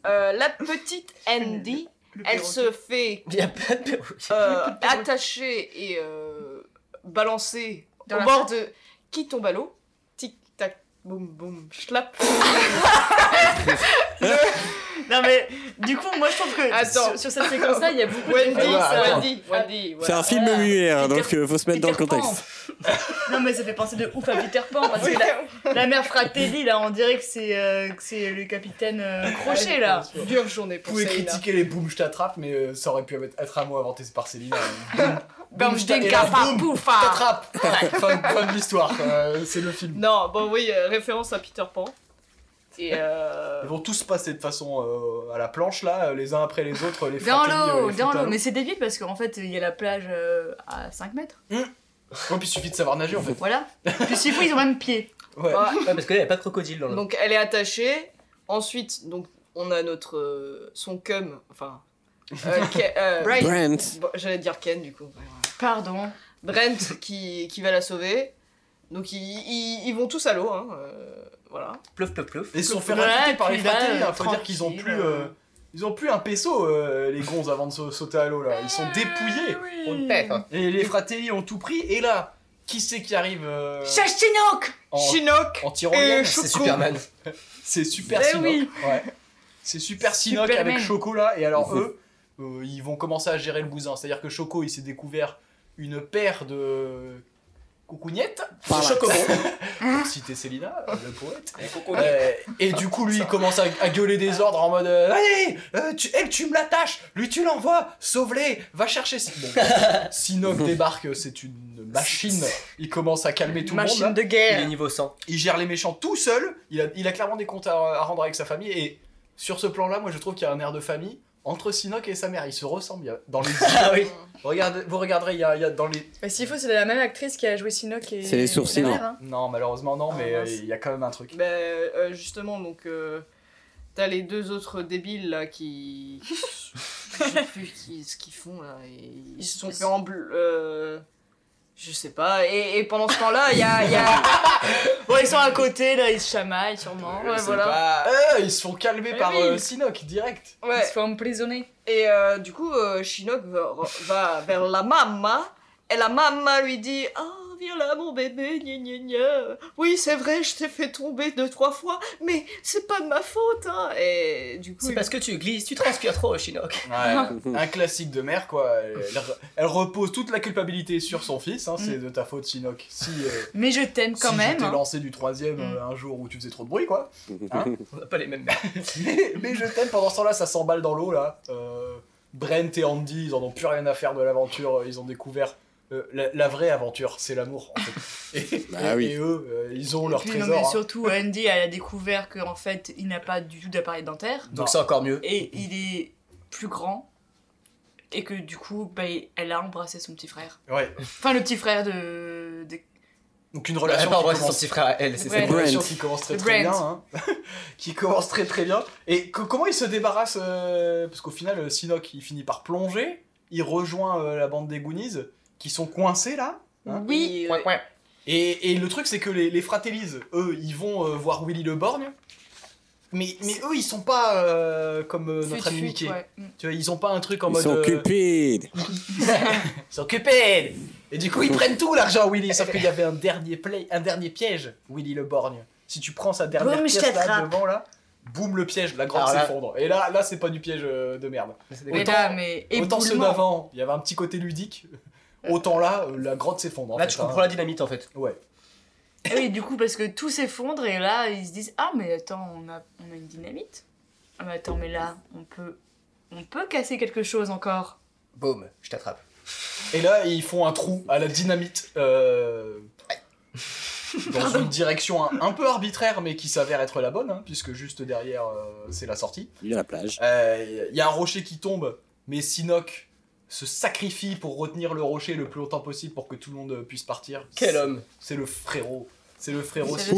euh, la petite Andy, elle se fait Il y a pas de perruque. euh, attacher et euh, balancer Dans au bord de qui tombe à l'eau. Tic tac, boum boum, schlap. Non mais Du coup, moi je trouve que Attends. sur, sur cette séquence-là, il y a beaucoup de Wendy, attends. Wendy, Wendy, C'est un film Voilà. muet, hein, donc euh, faut se mettre dans le contexte. Non, mais ça fait penser de ouf à Peter Pan parce que la, la mère Fratelli, là, on dirait que c'est euh, que c'est le capitaine euh, Crochet, là. Dure journée Vous pour pouvez Céline. critiquer les boum, je t'attrape, mais euh, ça aurait pu être un mot inventé par Céline. boum, Bam, je là, je t'attrape. fin, fin de l'histoire, euh, c'est le film. Non, bon oui, euh, référence à Peter Pan. Et euh... Ils vont tous passer de façon euh, à la planche là, les uns après les autres, les Dans euh, l'eau, les dans l'eau. Mais c'est débile parce qu'en fait, il y a la plage euh, à 5 mètres. Ouais, puis il suffit de savoir nager en fait. Voilà. Puis s'il faut, ils ont même pied. Ouais. voilà. Ouais, parce qu'il n'y avait pas de crocodile dans le. Donc elle est attachée. Ensuite, donc on a notre euh, son cum, enfin. euh, euh. Brent. bon, J'allais dire Ken du coup. Pardon. Brent qui, qui va la sauver. Donc ils, ils, ils vont tous à l'eau, hein. Euh, voilà. Plouf, plouf, plouf. Et ils se sont fait par les hein. euh, faut dire qu'ils ont plus. euh, Ils ont plus un peso, euh, les gonzes, avant de sa- sauter à l'eau là. Ils sont dépouillés. Oui. Et les Fratelli ont tout pris. Et là, qui c'est qui arrive euh, Chastinok en, Chinook en et C'est. Superman. C'est Super Eh Sinoc. oui. Ouais. C'est Super Sinoc Superman. avec Choco là. Et alors eux, euh, ils vont commencer à gérer le bousin. C'est-à-dire que Choco, il s'est découvert une paire de coucougnettes. Par là. Chocobon. Pour citer Célina, euh, le poète. Euh, et du coup, lui, il commence à, à gueuler des ordres en mode euh, Allez, euh, tu, elle, tu me l'attaches, lui, tu l'envoies, sauve-les, va chercher. Bon, Sinoc débarque, c'est une machine. Il commence à calmer tout le Machine monde. là. de Il est guerre. niveau 100. Il gère les méchants tout seul. Il a, il a clairement des comptes à, à rendre avec sa famille. Et sur ce plan-là, moi, je trouve qu'il y a un air de famille entre Sinoc et sa mère. Ils se ressemblent. Dans les Ah oui. Regardez, vous regarderez, il y a, il y a dans les. Bah, s'il faut, c'est la même actrice qui a joué Sinoc et. C'est les sourcils, mère, hein. Non, malheureusement, non, Ah, mais euh, il y a quand même un truc. Ben, euh, justement, donc, euh, t'as les deux autres débiles là qui. Je sais plus qui- ce qu'ils font là. et ils se sont fait en bleu. Je sais pas. Et, et pendant ce temps-là, il y a. il Y a... Bon, ils sont à côté, là, ils se chamaillent sûrement. Ouais, C'est voilà. pas- Euh, ils se font calmer Eh par oui. euh, Sinoc direct. Ils se font emprisonner. Et euh, du coup, euh, Shinnok va, va vers la maman. Et la maman lui dit Ah, viens là, mon bébé, gna gna gna. Oui, c'est vrai, je t'ai fait tomber deux, trois fois, mais c'est pas de ma faute, hein. Et du coup. C'est il- parce que tu glisses, tu transpires trop. Ouais, un classique de mère, quoi. Elle, repose toute la culpabilité sur son fils. Hein, C'est de ta faute, Sinoc. Si, euh, Mais je t'aime quand si même. je t'ai hein. lancé du troisième Mm. euh, un jour où tu faisais trop de bruit, quoi. Hein On n'a pas les mêmes mères. mais, mais je t'aime, pendant ce temps-là, ça s'emballe dans l'eau, là. Euh, Brent et Andy, ils en ont plus rien à faire de l'aventure. Ils ont découvert euh, la, la vraie aventure, c'est l'amour, en fait. Et, Bah et- oui. et eux, euh, ils ont Et leur puis, non, trésor. mais hein. surtout, Andy, elle a découvert qu'en fait, il n'a pas du tout d'appareil dentaire. Non. Donc c'est encore mieux. Et il est plus grand. Et que du coup, bah, elle a embrassé son petit frère. Ouais. Enfin, le petit frère de. de... Donc une Elle relation a pas embrassé son commence petit frère à elle, c'est. Une relation qui commence très très bien, hein. qui commence très très bien. Et co- comment il se débarrasse euh, Parce qu'au final, Sinoc il finit par plonger, il rejoint euh, la bande des Goonies qui sont coincés là. Hein Oui. Et, et le truc c'est que les, les Fratellis, eux, ils vont euh, voir Willy le Borgne. Mais, mais eux, ils sont pas euh, comme euh, notre ami Mickey. ouais. Mm. Tu vois, ils ont pas un truc en Ils mode. sont euh, cupides. ils sont cupides Et du coup, ils prennent tout l'argent, Willy. Sauf qu'il y avait un dernier, play, un dernier piège, Willy le Borgne. Si tu prends sa dernière Boum, pièce là devant, là, boum, le piège, la là- s'effondre. Et là, là c'est pas du piège euh, de merde. Mais Autant- là, mais. Autant ceux d'avant, il y avait un petit côté ludique. Autant là, euh, la grotte s'effondre. en Là, fait, tu hein. comprends la dynamite en fait. Ouais. Et oui, du coup, parce que tout s'effondre et là, ils se disent Ah, mais attends, on a, on a une dynamite. Ah, mais attends, mais là, on peut. On peut casser quelque chose encore. Boum, je t'attrape. Et là, ils font un trou à la dynamite. euh, dans une direction un, un peu arbitraire, mais qui s'avère être la bonne, hein, puisque juste derrière, euh, c'est la sortie. Il est à la plage. Il y a un rocher qui tombe, mais Sinoc se sacrifie pour retenir le rocher le plus longtemps possible pour que tout le monde puisse partir. Quel homme C'est le frérot. C'est le frérot. C'est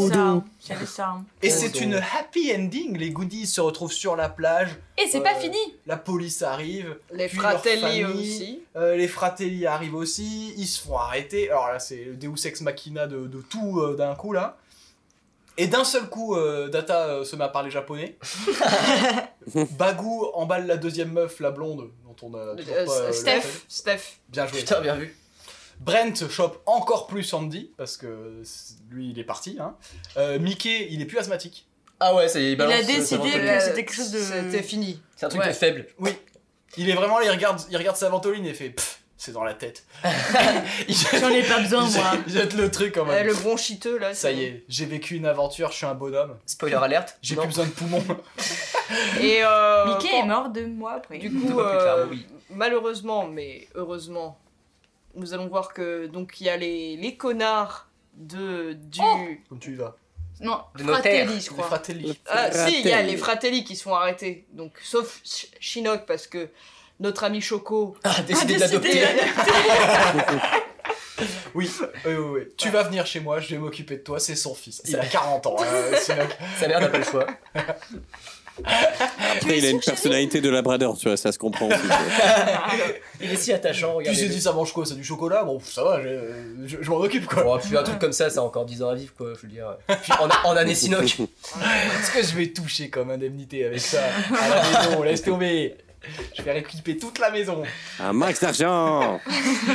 le charme. Et c'est une happy ending. Les goodies se retrouvent sur la plage. Et c'est Euh, pas fini La police arrive. Les fratelli famille. aussi. euh, les fratelli arrivent aussi. Ils se font arrêter. Alors là, c'est le Deus Ex Machina de, de tout euh, d'un coup là. Et d'un seul coup, euh, Data euh, se met à parler japonais. Bagou emballe la deuxième meuf, la blonde, dont on a toujours Euh, pas, euh, Steph. Steph. Bien joué. Putain, bien vu. Brent chope encore plus Andy, parce que lui, il est parti. Hein. Euh, Mickey, il est plus asthmatique. Ah ouais, ça y est, il Il balance, a euh, sa décidé que c'était quelque chose de. C'était fini. C'est un truc Ouais. de faible. Oui. Il est vraiment là, il regarde, il regarde sa ventoline et fait Pff, c'est dans la tête. J'en ai pas besoin, moi. jette- le truc en mode Euh, le bronchiteux là. Ça y est, j'ai vécu une aventure, je suis un bonhomme. Spoiler alerte. J'ai plus besoin de poumons. Et euh, Mickey quand- est mort deux mois après. Du coup, euh, tard, oui. malheureusement, mais heureusement, nous allons voir que donc il y a les, les connards de du. Oh Comme tu y vas. Non, De. Fratelli, je Les crois. fratelli. Ah, si, il y a Fratelli. les fratelli qui se font arrêter. Donc, sauf Ch- Shinnok parce que notre ami Choco. Ah, décidé décidé d'adopter. Oui, oui, oui, oui. Tu vas venir chez moi, je vais m'occuper de toi, c'est son fils. Il Ça- a 40 ans. euh, sinon- Sa mère n'a pas le choix. Après, il a une personnalité de labrador, tu vois, ça se comprend aussi. Il est si attachant, il regardez. s'est dit ça mange quoi C'est du chocolat? Bon, ça va, je, je- je m'en occupe quoi. Bon, puis un truc comme ça, ça a encore 10 ans à vivre, quoi, je veux dire. Puis en, en année Sinoc. Est-ce que je vais toucher comme indemnité avec ça? À la maison, laisse tomber. Je vais rééquiper toute la maison. Un max d'argent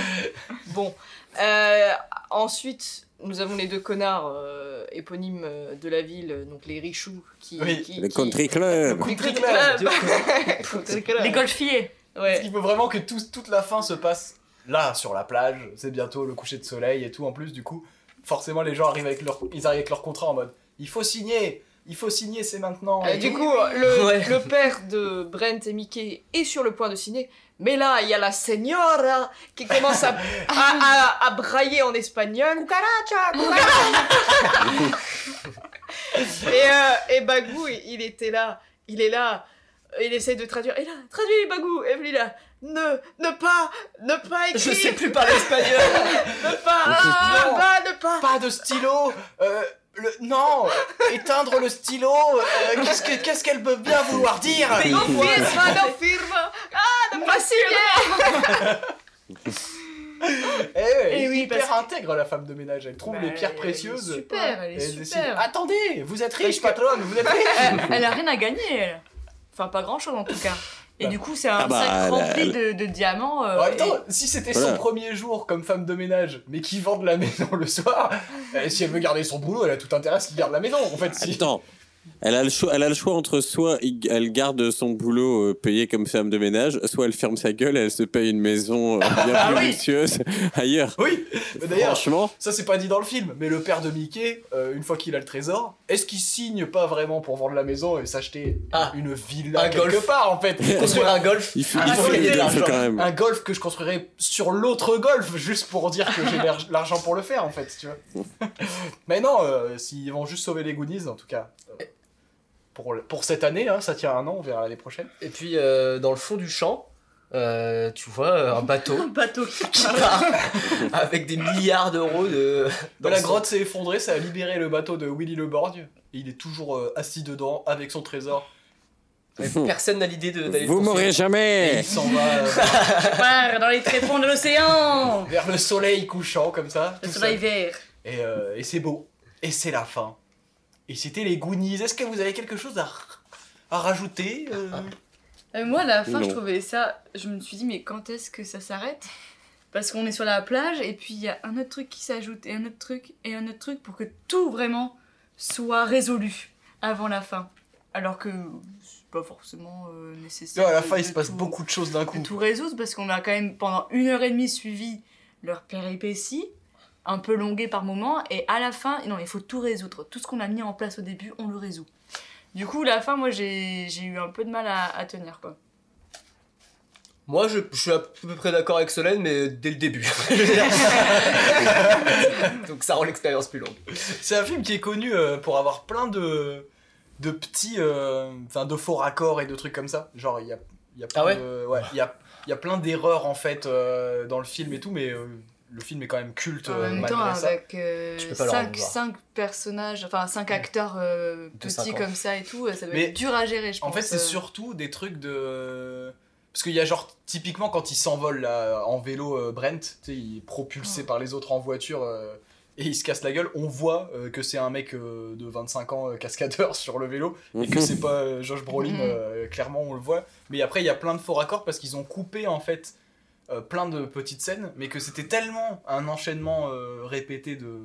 Bon. Euh, ensuite, nous avons les deux connards euh, éponymes euh, de la ville, donc les richoux qui. Oui, qui- Le qui- country club Country Country Club. Club. Country Club. Les golfiers. Parce Ouais. qu'il faut vraiment que tout- toute la fin se passe là, sur la plage. C'est bientôt le coucher de soleil et tout. En plus, du coup, forcément, les gens arrivent avec leur, ils arrivent avec leur contrat en mode il faut signer, il faut signer, c'est maintenant. Euh, Et du tout. coup, le, Ouais. le père de Brent et Mickey est sur le point de signer, mais là, il y a la señora qui commence à, à, à- à brailler en espagnol. Cucaracha, cucaracha. et, euh, et Bagou, il était là, il est là, il essaie de traduire. Et là, traduis Bagou, et puis là, ne, ne pas, ne pas Je écrire, sais plus parler espagnol. ne pas, ne pas, ne pas. Pas de stylo. euh, le, non, éteindre le stylo. euh, qu'est-ce que- qu'est-ce qu'elle peut bien vouloir dire? No firma, no firma, ah, ne pas. Eh elle est oui, hyper intègre la femme de ménage. Elle trouve Bah, les pierres elle est précieuses. Super, elle est elle décide, super. Attendez, vous êtes riche, patronne, vous êtes riche. Elle, elle a rien à gagner, elle. Enfin, pas grand chose en tout cas. Et Bah. du coup, c'est un Ah bah, sac rempli de, de diamants. euh, En même temps, et- si c'était Voilà. son premier jour comme femme de ménage, mais qui vend de la maison le soir, euh, si elle veut garder son boulot, elle a tout intérêt à ce qu'il garde la maison. En fait, si... Attends, elle a, le choix, elle a le choix entre soit elle garde son boulot euh, payé comme femme de ménage, soit elle ferme sa gueule et elle se paye une maison euh, bien Ah plus oui. luxueuse ailleurs. Oui, mais d'ailleurs, Franchement, ça c'est pas dit dans le film, mais le père de Mickey, euh, une fois qu'il a le trésor, est-ce qu'il signe pas vraiment pour vendre la maison et s'acheter Ah. une villa Un quelque golf. part en fait? Construire un golf. il faut, Ah, il oui, golf l'argent. quand même. un golf que je construirais sur l'autre golf juste pour dire que j'ai l'ar- l'argent pour le faire en fait, tu vois. Mais non, euh, s'ils vont juste sauver les Goonies en tout cas. euh, Pour, pour cette année, hein, ça tient un an, on verra l'année prochaine. Et puis, euh, dans le fond du champ, euh, tu vois euh, un bateau Un bateau qui part avec des milliards d'euros de. dans la son- grotte s'est effondrée, ça a libéré le bateau de Willy le Borgne. Et il est toujours euh, assis dedans avec son trésor. Mais Personne n'a l'idée de- d'aller. Vous Et jamais il s'en va euh, part dans les tréfonds de l'océan. vers le soleil couchant comme ça. Le soleil seul. vert. Et, euh, et c'est beau. Et c'est la fin. Et c'était les Goonies. Est-ce que vous avez quelque chose à, à rajouter euh? Euh, moi, à la fin, Non. je trouvais ça. Je me suis dit, mais quand est-ce que ça s'arrête? Parce qu'on est sur la plage et puis il y a un autre truc qui s'ajoute et un autre truc et un autre truc pour que tout vraiment soit résolu avant la fin. Alors que c'est pas forcément euh, nécessaire. À la de- fin, il de se passe tout- beaucoup de choses d'un de coup. tout résoudre parce qu'on a quand même pendant une heure et demie suivi leur péripétie, un peu longuée par moment, et à la fin, non, il faut tout résoudre. Tout ce qu'on a mis en place au début, on le résout. Du coup, la fin, moi, j'ai j'ai eu un peu de mal à, à tenir, quoi. Moi, je, je suis à peu près d'accord avec Solène, mais dès le début. Donc ça rend l'expérience plus longue. C'est un film qui est connu euh, pour avoir plein de, de petits. euh, Enfin, de faux raccords et de trucs comme ça. Genre, il y a, il y a plein Ah ouais de- ouais, il y a, y a plein d'erreurs en fait euh, dans le film et tout, mais euh, le film est quand même culte En euh, même malgré temps, ça. avec euh, Tu peux pas leur en 5, vouloir. personnages, enfin 5 acteurs euh, petits 5 ans. comme ça et tout, ça doit Mais être dur à gérer, je En pense. fait, c'est euh. surtout des trucs de. Parce qu'il y a genre, typiquement, quand il s'envole là, en vélo, euh, Brent, tu sais, il est propulsé Ouais. par les autres en voiture euh, et il se casse la gueule, on voit euh, que c'est un mec euh, de 25 ans euh, cascadeur sur le vélo et que c'est pas euh, Josh Brolin, Mhm. euh, clairement, on le voit. Mais après, il y a plein de faux raccords parce qu'ils ont coupé en fait euh, plein de petites scènes, mais que c'était tellement un enchaînement euh, répété de,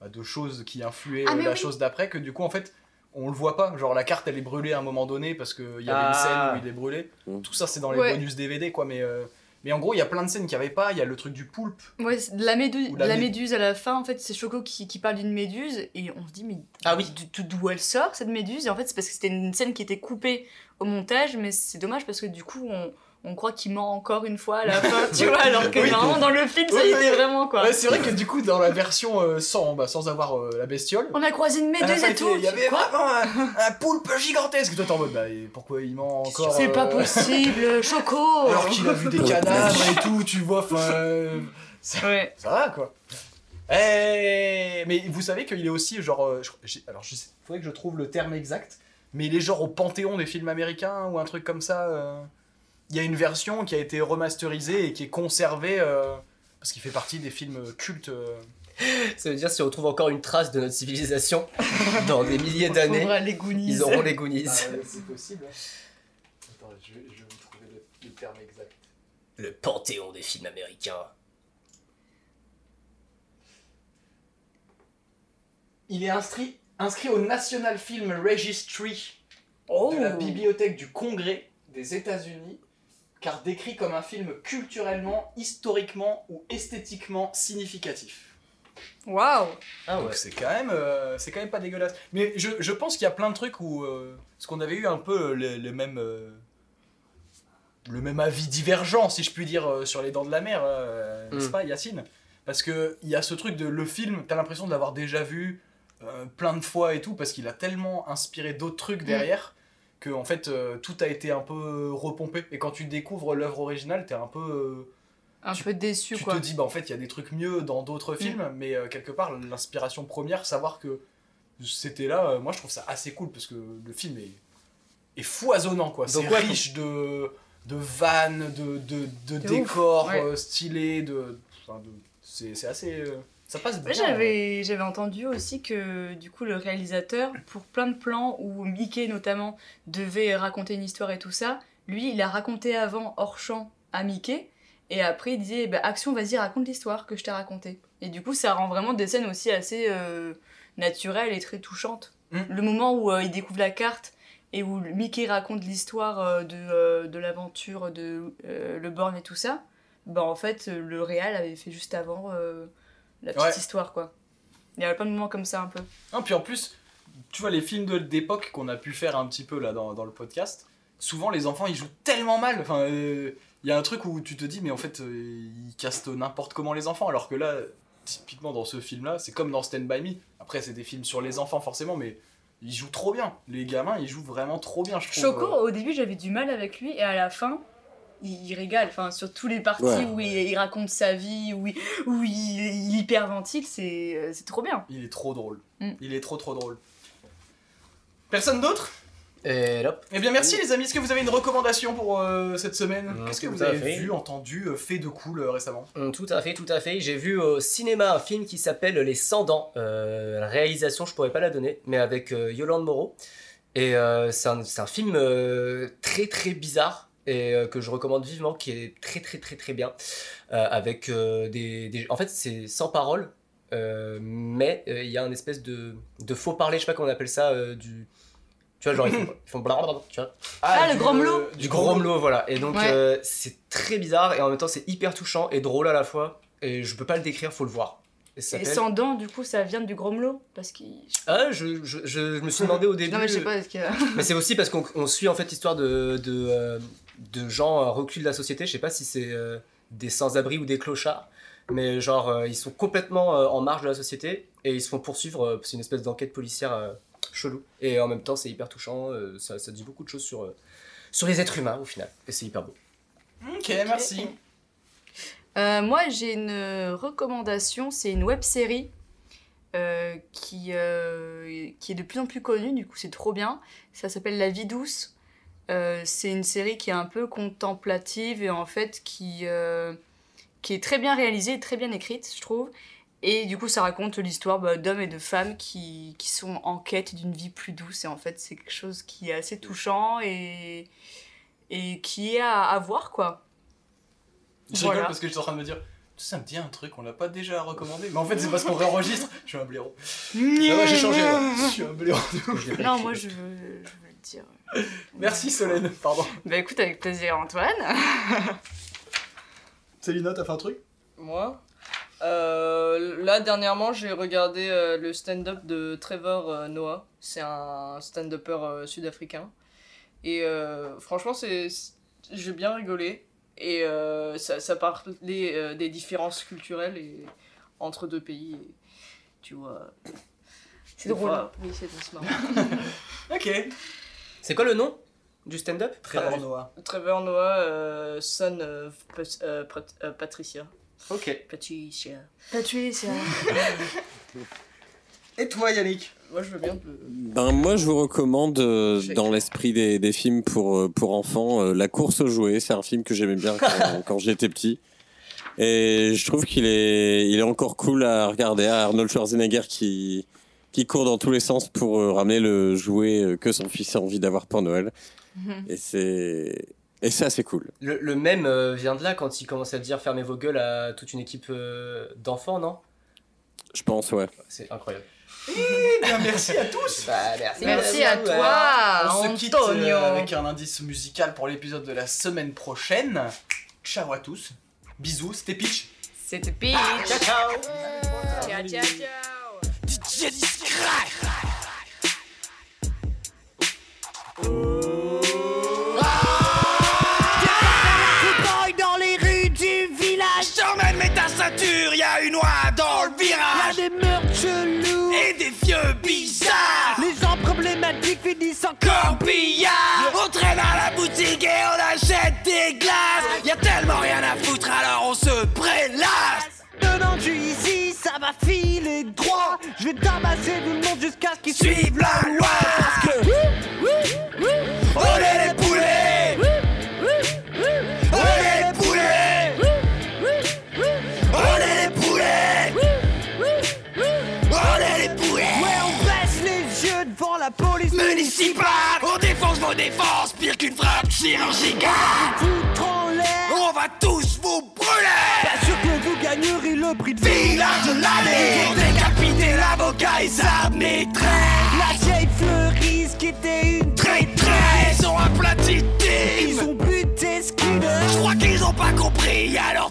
bah, de choses qui influaient Ah, euh, la oui. chose d'après que du coup, en fait, on le voit pas. Genre la carte elle est brûlée à un moment donné parce qu'il y avait Ah. une scène où il est brûlé. Mm. Tout ça c'est dans les Ouais. bonus DVD quoi, mais, euh, mais en gros il y a plein de scènes qu'il n'y avait pas. Il y a le truc du poulpe. Ouais, c'est de la, méduse, la la mé- méduse à la fin, en fait, c'est Choco qui, qui parle d'une méduse, et on se dit, mais Ah oui. d'o- d'où elle sort cette méduse? Et en fait, c'est parce que c'était une scène qui était coupée au montage, mais c'est dommage parce que du coup, on, on croit qu'il ment encore une fois à la fin, tu vois, alors que Oui. normalement, dans le film, ça Oui, y était vraiment, quoi. Ouais, c'est vrai que du coup dans la version euh, sans, bah, sans avoir euh, la bestiole. On a croisé une méduse et tout Il y avait Quoi vraiment un, un poulpe gigantesque. Toi t'es en mode bah pourquoi il ment encore C'est pas euh, possible, Choco Alors qu'il a vu des cadavres et tout, tu vois, enfin. euh, ça, Ouais. ça va quoi. Eh, mais vous savez qu'il est aussi genre. je- alors je sais, faudrait que je trouve le terme exact, mais il est genre au panthéon des films américains ou un truc comme ça. Il y a une version qui a été remasterisée et qui est conservée euh, parce qu'il fait partie des films cultes. euh. Ça veut dire si on trouve encore une trace de notre civilisation dans des milliers d'années, trouvera les Goonies. ils auront les Goonies. Ah, c'est possible. Attends, je vais, je vais vous trouver le, le terme exact. Le panthéon des films américains. Il est inscrit, inscrit au National Film Registry Oh. de la Bibliothèque du Congrès des États-Unis, car décrit comme un film culturellement, historiquement ou esthétiquement significatif. Waouh Ah ouais. Donc c'est quand même, euh, c'est quand même pas dégueulasse. Mais je, je pense qu'il y a plein de trucs où, euh, parce qu'on avait eu un peu les, les mêmes, euh, le même avis divergent, si je puis dire, euh, sur les Dents de la Mer, euh, n'est-ce Mm. pas, Yacine? Parce que il y a ce truc de le film, t'as l'impression de l'avoir déjà vu euh, plein de fois et tout, parce qu'il a tellement inspiré d'autres trucs derrière. Que en fait euh, tout a été un peu repompé et quand tu découvres l'œuvre originale t'es un peu euh, Un Tu- peu déçu, tu quoi. te dis, bah en fait, il y a des trucs mieux dans d'autres films, mais euh, quelque part, l'inspiration première, savoir que c'était là, euh, moi je trouve ça assez cool parce que le film est, est foisonnant, quoi. C'est riche de, de vannes, de, de, de décors ouf, ouais. euh, stylés, de, enfin, de- c'est c'est assez. Ça passe bien. J'avais, j'avais entendu aussi que du coup le réalisateur, pour plein de plans où Mickey notamment devait raconter une histoire et tout ça, lui il a raconté avant hors champ à Mickey et après il disait bah, action vas-y raconte l'histoire que je t'ai racontée. Et du coup ça rend vraiment des scènes aussi assez euh, naturelles et très touchantes. Mm. Le moment où euh, il découvre la carte et où Mickey raconte l'histoire euh, de, de l'aventure de le born et tout ça, bah en fait le réal avait fait juste avant la petite Ouais. histoire quoi. Il y a plein de moments comme ça un peu. Non, puis en plus, tu vois, les films d'époque qu'on a pu faire un petit peu là dans, dans le podcast, souvent les enfants ils jouent tellement mal. Enfin, euh, il y a un truc où tu te dis, mais en fait, euh, ils castent n'importe comment les enfants. Alors que là, typiquement dans ce film là, c'est comme dans Stand By Me. Après, c'est des films sur les enfants forcément, mais ils jouent trop bien. Les gamins, ils jouent vraiment trop bien, je trouve. Choco, au début j'avais du mal avec lui et à la fin il, il régale. Enfin, sur tous les parties Ouais. où il, il raconte sa vie, où il, où il, il hyperventile, c'est, euh, c'est trop bien. Il est trop drôle. Mm. Il est trop trop drôle. Personne d'autre? Et hop. Eh bien merci les amis, est-ce que vous avez une recommandation pour euh, cette semaine? Mm, Qu'est-ce que vous avez fait. vu, entendu, euh, fait de cool euh, récemment? Hum, Tout à fait, tout à fait. J'ai vu au cinéma un film qui s'appelle Les 100 dents. Euh, la réalisation, je pourrais pas la donner, mais avec euh, Yolande Moreau. Et euh, c'est un, c'est un film euh, très très bizarre et euh, que je recommande vivement, qui est très très très très bien. Euh, avec euh, des, des- En fait, c'est sans parole, euh, mais euh, il y a un espèce de, de faux parler, je sais pas comment on appelle ça, euh, du. Tu vois, genre ils font, ils font blablabla, tu vois. Ah, le du, gromelot euh, Du gromelot, voilà. Et donc, Ouais. euh, c'est très bizarre et en même temps, c'est hyper touchant et drôle à la fois. Et je peux pas le décrire, faut le voir. Et sans dents, du coup, ça vient du gromelot parce qu'il. Ah, je, je, je me suis demandé au début. Non mais je sais pas, est-ce que. Mais c'est aussi parce qu'on on suit en fait l'histoire de, de, euh, de gens euh, reculés de la société. Je sais pas si c'est euh, des sans-abri ou des clochards. Mais genre, euh, ils sont complètement euh, en marge de la société et ils se font poursuivre. euh, c'est une espèce d'enquête policière euh, chelou. Et en même temps, c'est hyper touchant. euh, ça, ça dit beaucoup de choses sur, euh, sur les êtres humains au final. Et c'est hyper beau. Ok, merci. Euh, moi, j'ai une recommandation, c'est une web série euh, qui, euh, qui est de plus en plus connue, du coup c'est trop bien. Ça s'appelle La vie douce. Euh, c'est une série qui est un peu contemplative et en fait qui, euh, qui est très bien réalisée et très bien écrite, je trouve. Et du coup, ça raconte l'histoire bah, d'hommes et de femmes qui, qui sont en quête d'une vie plus douce. Et en fait, c'est quelque chose qui est assez touchant et, et qui est à, à voir, quoi. Je rigole Voilà. parce que je suis en train de me dire, Ça me dit un truc, on l'a pas déjà recommandé. Mais en fait, c'est parce qu'on réenregistre. Je suis un blaireau. Ah ouais, j'ai changé. ouais. Je suis un blaireau. Non, moi je veux, je veux le dire. Merci Solène, pardon. Bah écoute, avec plaisir, Antoine. Célina, t'as fait un truc? Moi? Euh, Là, dernièrement, j'ai regardé euh, le stand-up de Trevor euh, Noah. C'est un stand-upper euh, sud-africain. Et euh, franchement, c'est, j'ai bien rigolé. Et euh, ça, ça parlait euh, des différences culturelles et, entre deux pays. Et, tu vois. C'est drôle. fois- Oui, c'est c'est marrant. Ok. C'est quoi le nom du stand-up? Trevor Noah. Trevor Noah, euh, son Pat- euh, Pat- euh, Patricia. Ok. Patricia. C'est Et toi Yannick? Moi, je veux bien. Ben moi je vous recommande euh, dans l'esprit des, des films pour euh, pour enfants euh, La course aux jouets, c'est un film que j'aimais bien quand, quand j'étais petit. Et je trouve qu'il est il est encore cool à regarder Arnold Schwarzenegger qui qui court dans tous les sens pour euh, ramener le jouet euh, que son fils a envie d'avoir pour Noël. Et c'est et c'est assez cool. Le, le même euh, vient de là quand il commence à dire fermez vos gueules à toute une équipe euh, d'enfants, non? Je pense ouais. C'est incroyable. Eh bien, merci à tous Bah, merci. Merci à Ouais. toi, On se quitte euh, avec un indice musical pour l'épisode de la semaine prochaine. Ciao à tous. Bisous, c'était Pitch. C'était Peach. Ciao, ciao Ciao, ciao, ciao. Dans les rues du village. J'emmène mes ta ceinture, y a une oie dans le Y'a virage des meurtres chelous. et des vieux bizarres. Les gens problématiques finissent en Corbillard On traîne à la boutique et on vais tabasser tout le monde jusqu'à ce qu'ils Suive la loi. Parce que On est les poulets. On est les poulets. On est les poulets. On est les poulets. Ouais, on baisse les yeux devant la police Municipal On défonce vos défenses. Pire qu'une frappe chirurgicale. Foutre en l'air. On va tous vous brûler prix de. Village de l'année Pour décapiter l'avocat et sa maîtresse La vieille fleuriste qui était une Traîtresse Ils ont aplati Ils ont buté Skinner. Je crois qu'ils ont pas compris alors